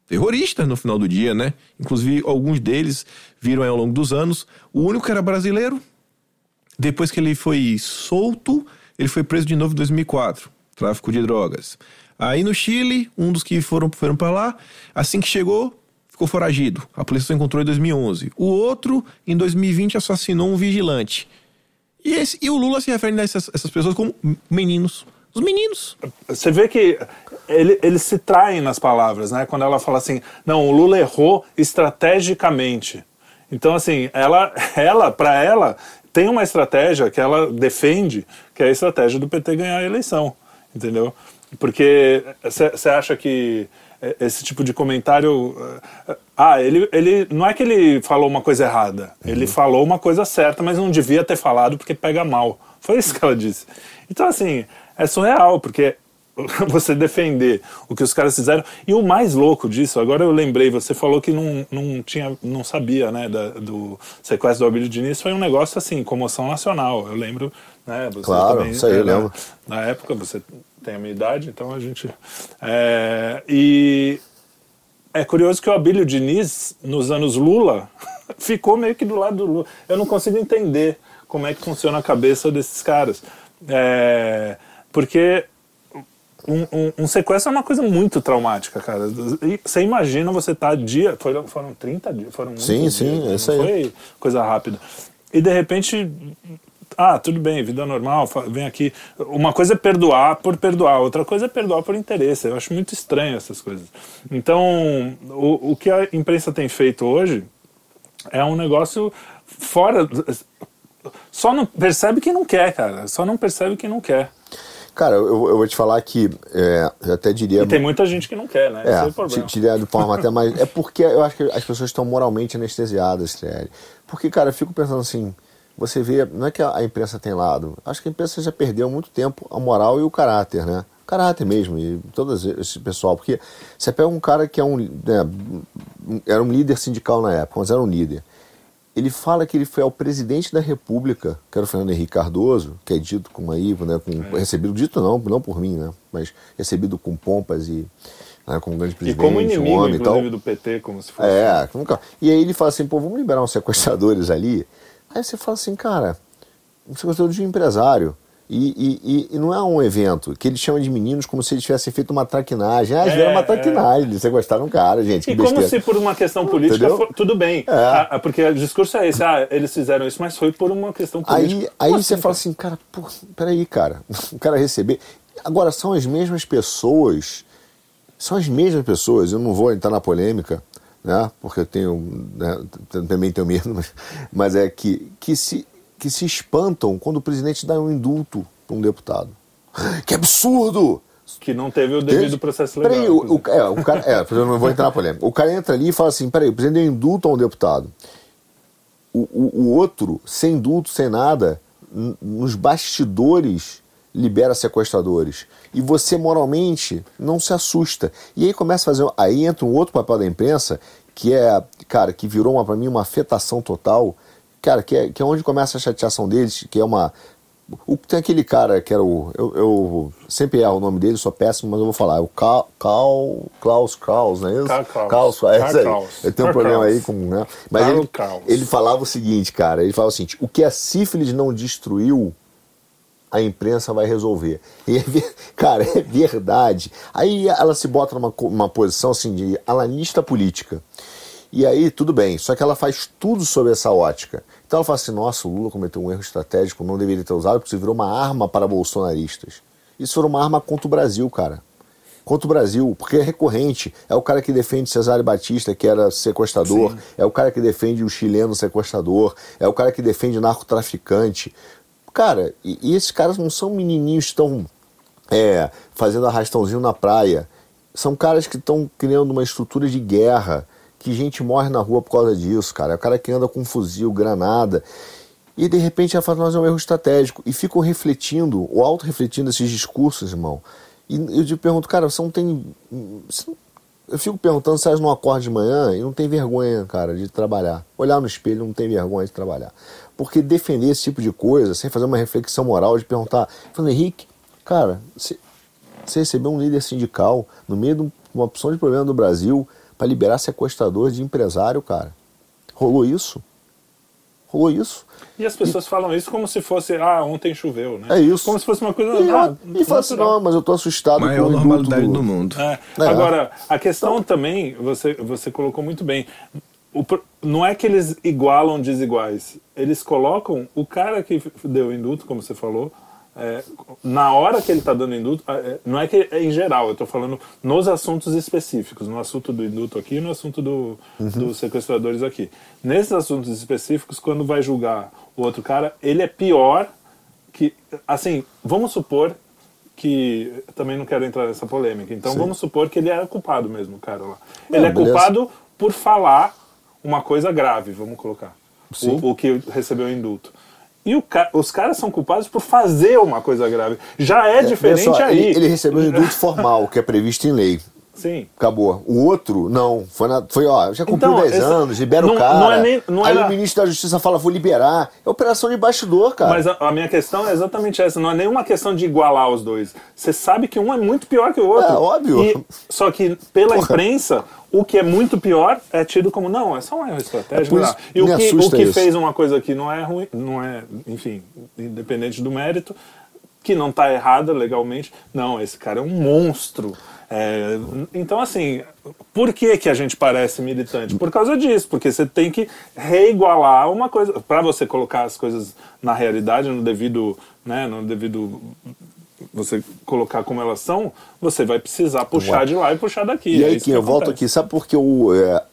terroristas no final do dia, né? Inclusive, alguns deles viram aí ao longo dos anos. O único que era brasileiro, depois que ele foi solto, ele foi preso de novo em 2004, tráfico de drogas. Aí no Chile, um dos que foram, foram para lá, assim que chegou, ficou foragido. A polícia só encontrou em 2011. O outro, em 2020, assassinou um vigilante. E, esse, e o Lula se refere a essas, essas pessoas como meninos. Os meninos. Você vê que ele- eles se traem nas palavras, né? Quando ela fala assim, não, o Lula errou estrategicamente. Então, assim, ela, ela para ela, tem uma estratégia que ela defende, que é a estratégia do PT ganhar a eleição, entendeu? Porque você acha que esse tipo de comentário. eh, Ah, ele, ele. Não é que ele falou uma coisa errada. Ele falou uma coisa certa, mas não devia ter falado porque pega mal. Foi isso que ela disse. Então, assim, é surreal, porque você defender o que os caras fizeram. E o mais louco disso, agora eu lembrei, você falou que não, não, tinha, não sabia né, da, do sequestro do Abílio Diniz, foi um negócio assim, comoção nacional. Eu lembro, né? Você claro, também, isso aí, eu né, lembro. Na época, você tem a minha idade, então a gente. É, e é curioso que o Abílio Diniz, nos anos Lula, ficou meio que do lado do Lula. Eu não consigo entender como é que funciona a cabeça desses caras. É, porque um, um, um, sequestro é uma coisa muito traumática, cara. E você imagina você tá dia. Foram, foram 30 dias. Foram sim, sim, dias, é isso aí. Foi coisa rápida. E de repente. Ah, tudo bem, vida normal, vem aqui. Uma coisa é perdoar por perdoar, outra coisa é perdoar por interesse. Eu acho muito estranho essas coisas. Então, o, o que a imprensa tem feito hoje é um negócio fora. Só não percebe quem não quer, cara. Só não percebe quem não quer. Cara, eu, eu vou te falar que é, eu até diria. E tem muita gente que não quer, né? É, Esse é o problema. diria de forma até mais. É porque eu acho que as pessoas estão moralmente anestesiadas, Triel. Porque, cara, eu fico pensando assim. Você vê, não é que a imprensa tem lado. Acho que a imprensa já perdeu há muito tempo a moral e o caráter, né? O caráter mesmo, e todo esse pessoal. Porque você pega um cara que é um, né, era um líder sindical na época, mas era um líder ele fala que ele foi ao presidente da República, que era o Fernando Henrique Cardoso, que é dito com uma IVA, né, com, é. recebido, dito não, não por mim, né, mas recebido com pompas e né, como grande presidente, e como inimigo, um homem inclusive, e tal. do PT, como se fosse. É, nunca. E aí ele fala assim, pô, vamos liberar uns sequestradores ali. Aí você fala assim, cara, um sequestrador de um empresário. E, e, e, não é um evento que eles chamam de meninos como se eles tivessem feito uma traquinagem. Ah, eles é, uma traquinagem, é. eles sequestraram um cara, gente. E como se por uma questão política, for, tudo bem. É. Ah, porque o discurso é esse, ah, eles fizeram isso, mas foi por uma questão política. Aí, aí assim, você cara? fala assim, cara, pô, peraí, cara, o cara receber. Agora, são as mesmas pessoas, são as mesmas pessoas, eu não vou entrar na polêmica, né, porque eu tenho, né, também tenho medo, mas, mas é que, que se que se espantam quando o presidente dá um indulto para um deputado. Que absurdo! Que não teve o devido processo legal. Peraí, o, o, é, o cara, é, eu não vou entrar na polêmica. O cara entra ali e fala assim: peraí, o presidente deu indulto a um deputado. O, o, o outro, sem indulto, sem nada, nos bastidores libera sequestradores. E você moralmente não se assusta. E aí começa a fazer. Aí entra um outro papel da imprensa, que é, cara, que virou uma, para mim uma afetação total Cara, que é, que é onde começa a chateação deles, que é uma. O, tem aquele cara que era o. Eu, eu sempre erro o nome dele, sou péssimo, mas eu vou falar. É o Cal, Cal, Klaus Kraus, não é isso? Klaus. Klaus, é isso aí. Eu tenho um problema aí com. Né? Mas ele, ele falava o seguinte, cara: ele falava o seguinte, o que a sífilis não destruiu, a imprensa vai resolver. E é, cara, é verdade. Aí ela se bota numa, numa posição assim de analista política. E aí, tudo bem, só que ela faz tudo sobre essa ótica. Então ela fala assim: nossa, o Lula cometeu um erro estratégico, não deveria ter usado, porque isso virou uma arma para bolsonaristas. Isso foi uma arma contra o Brasil, cara. Contra o Brasil, porque é recorrente. É o cara que defende Cesário Batista, que era sequestrador. Sim. É o cara que defende o chileno sequestrador. É o cara que defende narcotraficante. Cara, e, e esses caras não são menininhos estão é, fazendo arrastãozinho na praia. São caras que estão criando uma estrutura de guerra que gente morre na rua por causa disso, cara. É o cara que anda com fuzil, granada. E de repente ela fala, mas é um erro estratégico. E ficam refletindo, ou auto-refletindo esses discursos, irmão. E eu te pergunto, cara, você não tem. Eu fico perguntando se elas não acordam de manhã e não tem vergonha, cara, de trabalhar. Olhar no espelho não tem vergonha de trabalhar. Porque defender esse tipo de coisa, sem fazer uma reflexão moral, de perguntar, falando, Henrique, cara, você, recebeu um líder sindical no meio de uma opção de problema do Brasil, para liberar sequestrador de empresário, cara. Rolou isso. Rolou isso. E as pessoas e... falam isso como se fosse, ah, ontem choveu, né? É isso. Como se fosse uma coisa. E, ah, e fala assim, não, mas eu tô assustado Maior com o normalidade do... do mundo. É. É. Agora, a questão então... também, você, você colocou muito bem. O, não é que eles igualam desiguais. Eles colocam o cara que deu indulto, como você falou, é, na hora que ele está dando indulto, é, não é que é em geral, eu estou falando nos assuntos específicos, no assunto do indulto aqui e no assunto do, uhum. dos sequestradores aqui. Nesses assuntos específicos, quando vai julgar o outro cara, ele é pior que. Assim, vamos supor que. Também não quero entrar nessa polêmica, então Sim. vamos supor que ele era culpado mesmo, o cara lá. Não, ele é beleza. culpado por falar uma coisa grave, vamos colocar. O, o que recebeu o indulto E ca- os caras são culpados por fazer uma coisa grave. Já é, diferente Olha só, aí. Ele, ele recebeu o indulto formal, que é previsto em lei. Sim. Acabou. O outro, não. Foi, na, foi ó, já cumpriu Então, 10 esse- anos, libera não- o cara. não é nem- não Aí era- o ministro da Justiça fala, vou liberar. É operação de bastidor, cara. Mas a, a minha questão é exatamente essa. Não é nenhuma questão de igualar os dois. Você sabe que um é muito pior que o outro. É, óbvio. E- só que pela imprensa, o que é muito pior é tido como não, é só um erro estratégico. É isso E o que, o que isso. fez uma coisa que não é ruim, não é, enfim, independente do mérito, que não está errada legalmente. Não, esse cara é um monstro. É, então, assim, por que, que a gente parece militante? Por causa disso, porque você tem que reigualar uma coisa. Para você colocar as coisas na realidade, no devido. Né, no devido você colocar como elas são, você vai precisar puxar de lá e puxar daqui. E É aí, que eu volto aqui, sabe por que o, é,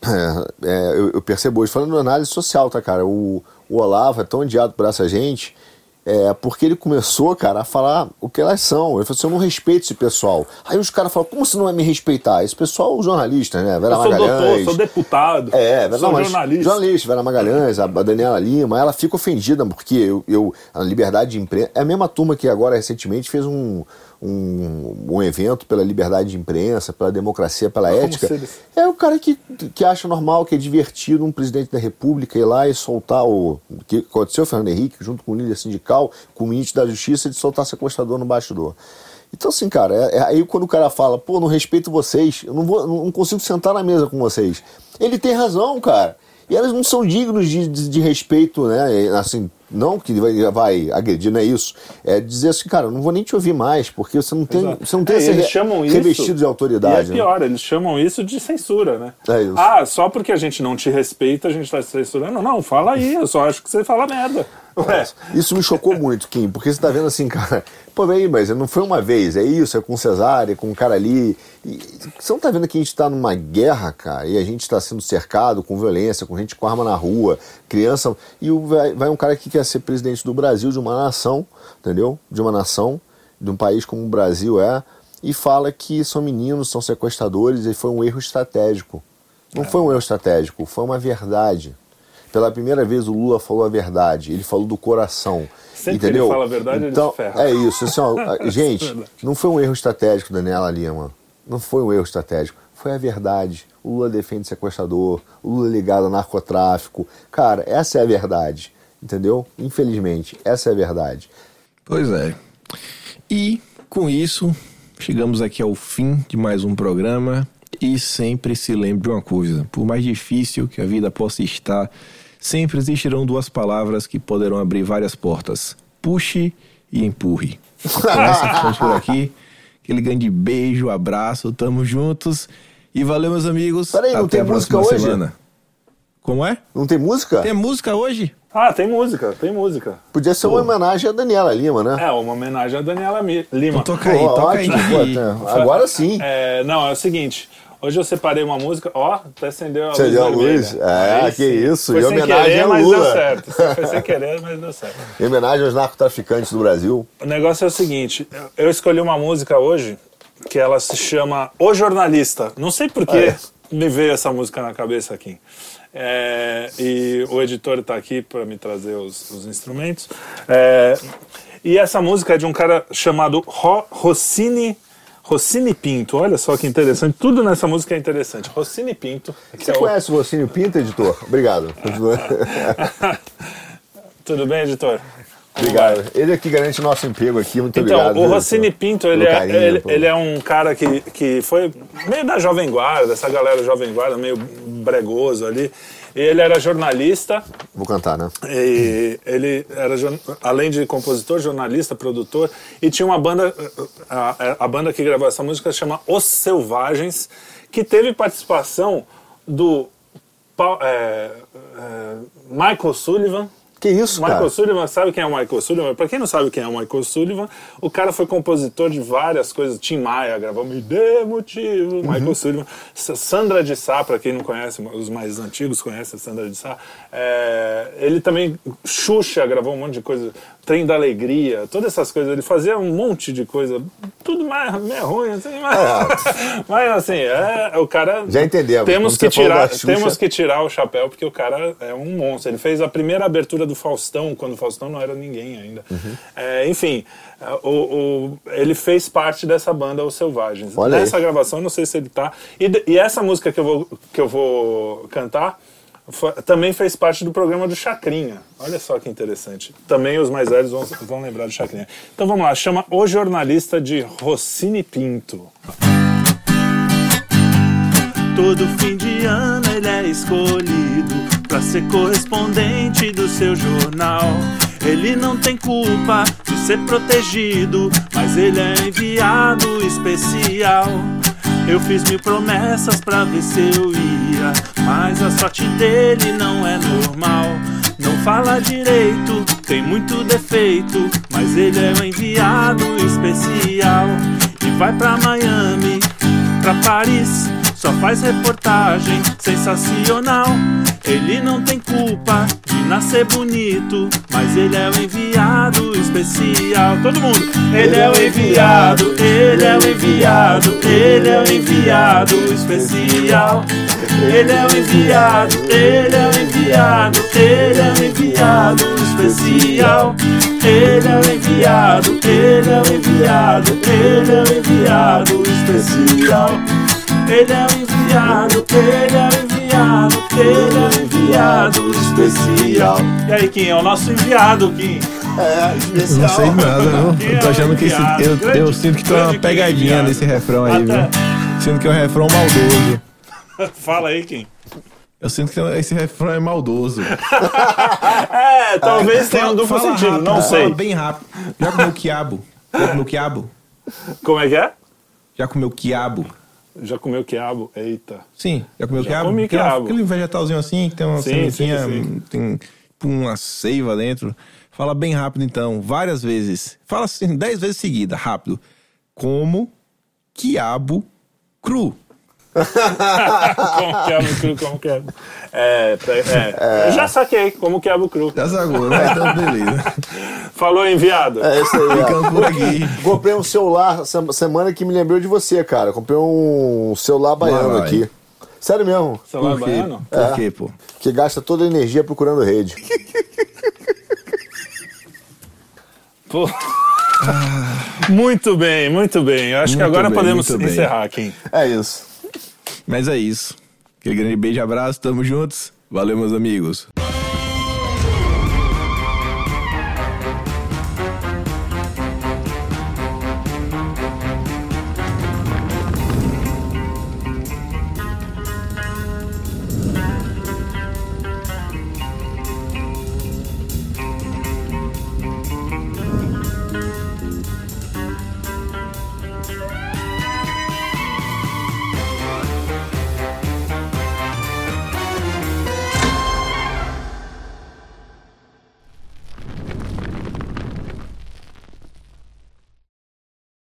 é, eu, eu percebo hoje, falando de análise social, tá, cara? O, o Olavo é tão odiado por essa gente, é, porque ele começou, cara, a falar o que elas são. Ele falou assim: eu não respeito esse pessoal. Aí os caras falam: como você não vai me respeitar? Esse pessoal, os jornalistas, né? Vera Eu sou Magalhães. doutor, sou deputado, É, sou não, jornalista. jornalista, Vera Magalhães, a a Daniela Lima, ela fica ofendida porque eu, eu a liberdade de imprensa. É a mesma turma que agora recentemente fez um, um, um evento pela liberdade de imprensa, pela democracia, pela Como ética. É o cara que, que acha normal, que é divertido um presidente da República ir lá e soltar o. o que aconteceu, Fernando Henrique, junto com o líder sindical, com o ministro da Justiça, de soltar sequestrador no bastidor. Então, assim, cara, é, é aí quando o cara fala, pô, não respeito vocês, eu não, vou, não consigo sentar na mesa com vocês. Ele tem razão, cara. E elas não são dignos de, de, de respeito, né? Assim, não que vai, vai agredir, não é isso. É dizer assim, cara, eu não vou nem te ouvir mais, porque você não tem, Exato. você não tem É, esse eles re- chamam isso, revestido de autoridade. E é né? pior, eles chamam isso de censura, né? É isso. Ah, só porque a gente não te respeita, a gente tá te censurando. Não, fala aí, eu só acho que você fala merda. Isso me chocou muito, Kim, porque você tá vendo assim, cara, pô, aí, mas não foi uma vez, é isso, é com cesárea, com um cara ali. E, você não tá vendo que a gente tá numa guerra, cara, e a gente tá sendo cercado com violência, com gente com arma na rua, criança. E o- vai, vai um cara que quer ser presidente do Brasil, de uma nação, entendeu? De uma nação, de um país como o Brasil é, e fala que são meninos, são sequestradores, e foi um erro estratégico. Não foi um erro estratégico, foi uma verdade. Pela primeira vez o Lula falou a verdade, ele falou do coração. Sempre que entendeu? ele fala a verdade, ele então, se ferra. É isso. Assim, ó, a- gente, verdade. não foi um erro estratégico, Daniela Lima. Não foi um erro estratégico. Foi a verdade. O Lula defende sequestrador, o Lula é ligado ao narcotráfico. Cara, essa é a verdade. Entendeu? Infelizmente, essa é a verdade. Pois é. E com isso, chegamos aqui ao fim de mais um programa. E sempre se lembre de uma coisa: por mais difícil que a vida possa estar, sempre existirão duas palavras que poderão abrir várias portas: puxe e empurre. Com essa, ficamos por aqui. Aquele grande beijo, abraço, tamo juntos. E valeu, meus amigos. Peraí, não Até tem a música hoje? semana. Como é? Não tem música? Tem música hoje? Ah, tem música, tem música. Podia ser uma homenagem a Daniela Lima, né? É, uma homenagem a Daniela Mi- Lima. Então toca aí, Pô, toca aí. ótimo, pô, Didi. tá. Agora sim. É, não, é o seguinte. Hoje eu separei uma música, ó, até acendeu a Acendeu a luz. luz? É, Aí que isso, Foi e homenagem querer, ao mas Lula. deu certo. Foi sem querer, mas deu certo. Em homenagem aos narcotraficantes do Brasil. O negócio é o seguinte, eu- eu escolhi uma música hoje que ela se chama O Jornalista. Não sei por que Ah, é? me veio essa música na cabeça aqui. É, e o editor está aqui para me trazer os, os instrumentos. É, e essa música é de um cara chamado Ro, Rossini, Rossini Pinto. Olha só que interessante. Tudo nessa música é interessante. Rossini Pinto. que Você é o- conhece o Rocinho Pinto, editor? Obrigado. Tudo bem, editor? Obrigado. Ele é que garante o nosso emprego aqui. Muito Então, obrigado. o viu, Rossini editor? Pinto, ele Pelo é, carinho, ele, pô. ele é um cara que, que foi meio da Jovem Guarda, essa galera Jovem Guarda, meio bregoso ali. E ele era jornalista, Vou cantar, né? e ele era, além de compositor, jornalista, produtor, e tinha uma banda, a, a banda que gravou essa música chama Os Selvagens, que teve participação do é, é, Michael Sullivan, Que isso, Michael cara? Sullivan, sabe quem é o Michael Sullivan? Pra quem não sabe quem é o Michael Sullivan, o cara foi compositor de várias coisas. Tim Maia gravou Me Dê Motivo, Uhum. Michael Sullivan. Sandra de Sá, pra quem não conhece, os mais antigos conhecem a Sandra de Sá. É, ele também, Xuxa, gravou um monte de coisa. Trem da Alegria, todas essas coisas. Ele fazia um monte de coisa, tudo mais meio ruim, assim, mas, mas assim, é, o cara. Já entendemos. Temos que, tirar, temos que tirar o chapéu, porque o cara é um monstro. Ele fez a primeira abertura do Faustão, quando o Faustão não era ninguém ainda. Uhum. É, enfim, é, o, o- ele fez parte dessa banda, Os Selvagens. Olha aí. Nessa gravação, não sei se ele tá. E, e essa música que eu vou, que eu vou cantar. Foi- também fez parte do programa do Chacrinha. Olha só que interessante. Também os mais velhos vão, vão lembrar do Chacrinha. Então vamos lá, chama O Jornalista de Rossini Pinto. Todo fim de ano ele é escolhido para ser correspondente do seu jornal. Ele não tem culpa de ser protegido, mas ele é enviado especial. Eu fiz mil promessas pra ver se eu ia, mas a sorte dele não é normal. Não fala direito, tem muito defeito, mas ele é o enviado especial. E vai pra Miami, pra Paris, só faz reportagem sensacional. Ele não tem culpa de nascer bonito, mas ele é o enviado especial. Todo mundo, ele é o enviado, ele é o enviado, ele é o enviado especial. Ele é o enviado, ele é o enviado, ele é o enviado especial. Ele é o enviado, ele é o enviado, ele é o enviado especial. Ele é o enviado, ele é o enviado, ele é o enviado especial. E aí, Kim, é o nosso enviado, Kim. É, especial. Não sei nada, não. Eu é tô achando o que esse, eu, Grande- eu sinto que tem uma pegadinha nesse refrão aí, Até- viu? Sinto que é um refrão maldoso. Fala aí, Kim. Eu sinto que esse refrão é maldoso. É, talvez tenha um duplo Fala sentido, rápido, não fala sei. bem rápido. Já comeu quiabo? Já comeu quiabo? Como é que é? Já comeu quiabo? Já comeu quiabo? Eita. Sim, já comeu Já quiabo? comi quiabo. Aquele vegetalzinho assim, que tem uma Sim, sementinha, sim, sim. tem uma seiva dentro. Fala bem rápido então, várias vezes. Fala assim, dez vezes seguida, rápido. Como quiabo cru. Como quiabo cru, como quiabo. É, é, Eu já saquei como quiabo cru. Já sagou, né? Então, beleza. Falou, enviado. É isso aí. Ficamos por aqui. Comprei um celular semana que me lembrou de você, cara. Comprei um celular baiano aqui. Sério mesmo. Celular Por quê? baiano? Por quê, pô? Que gasta toda a energia procurando rede. Pô. Muito bem, muito bem. Eu acho que Muito agora bem, podemos muito bem. encerrar, Kim. É isso. Mas é isso. Aquele grande beijo e abraço, tamo juntos. Valeu, meus amigos.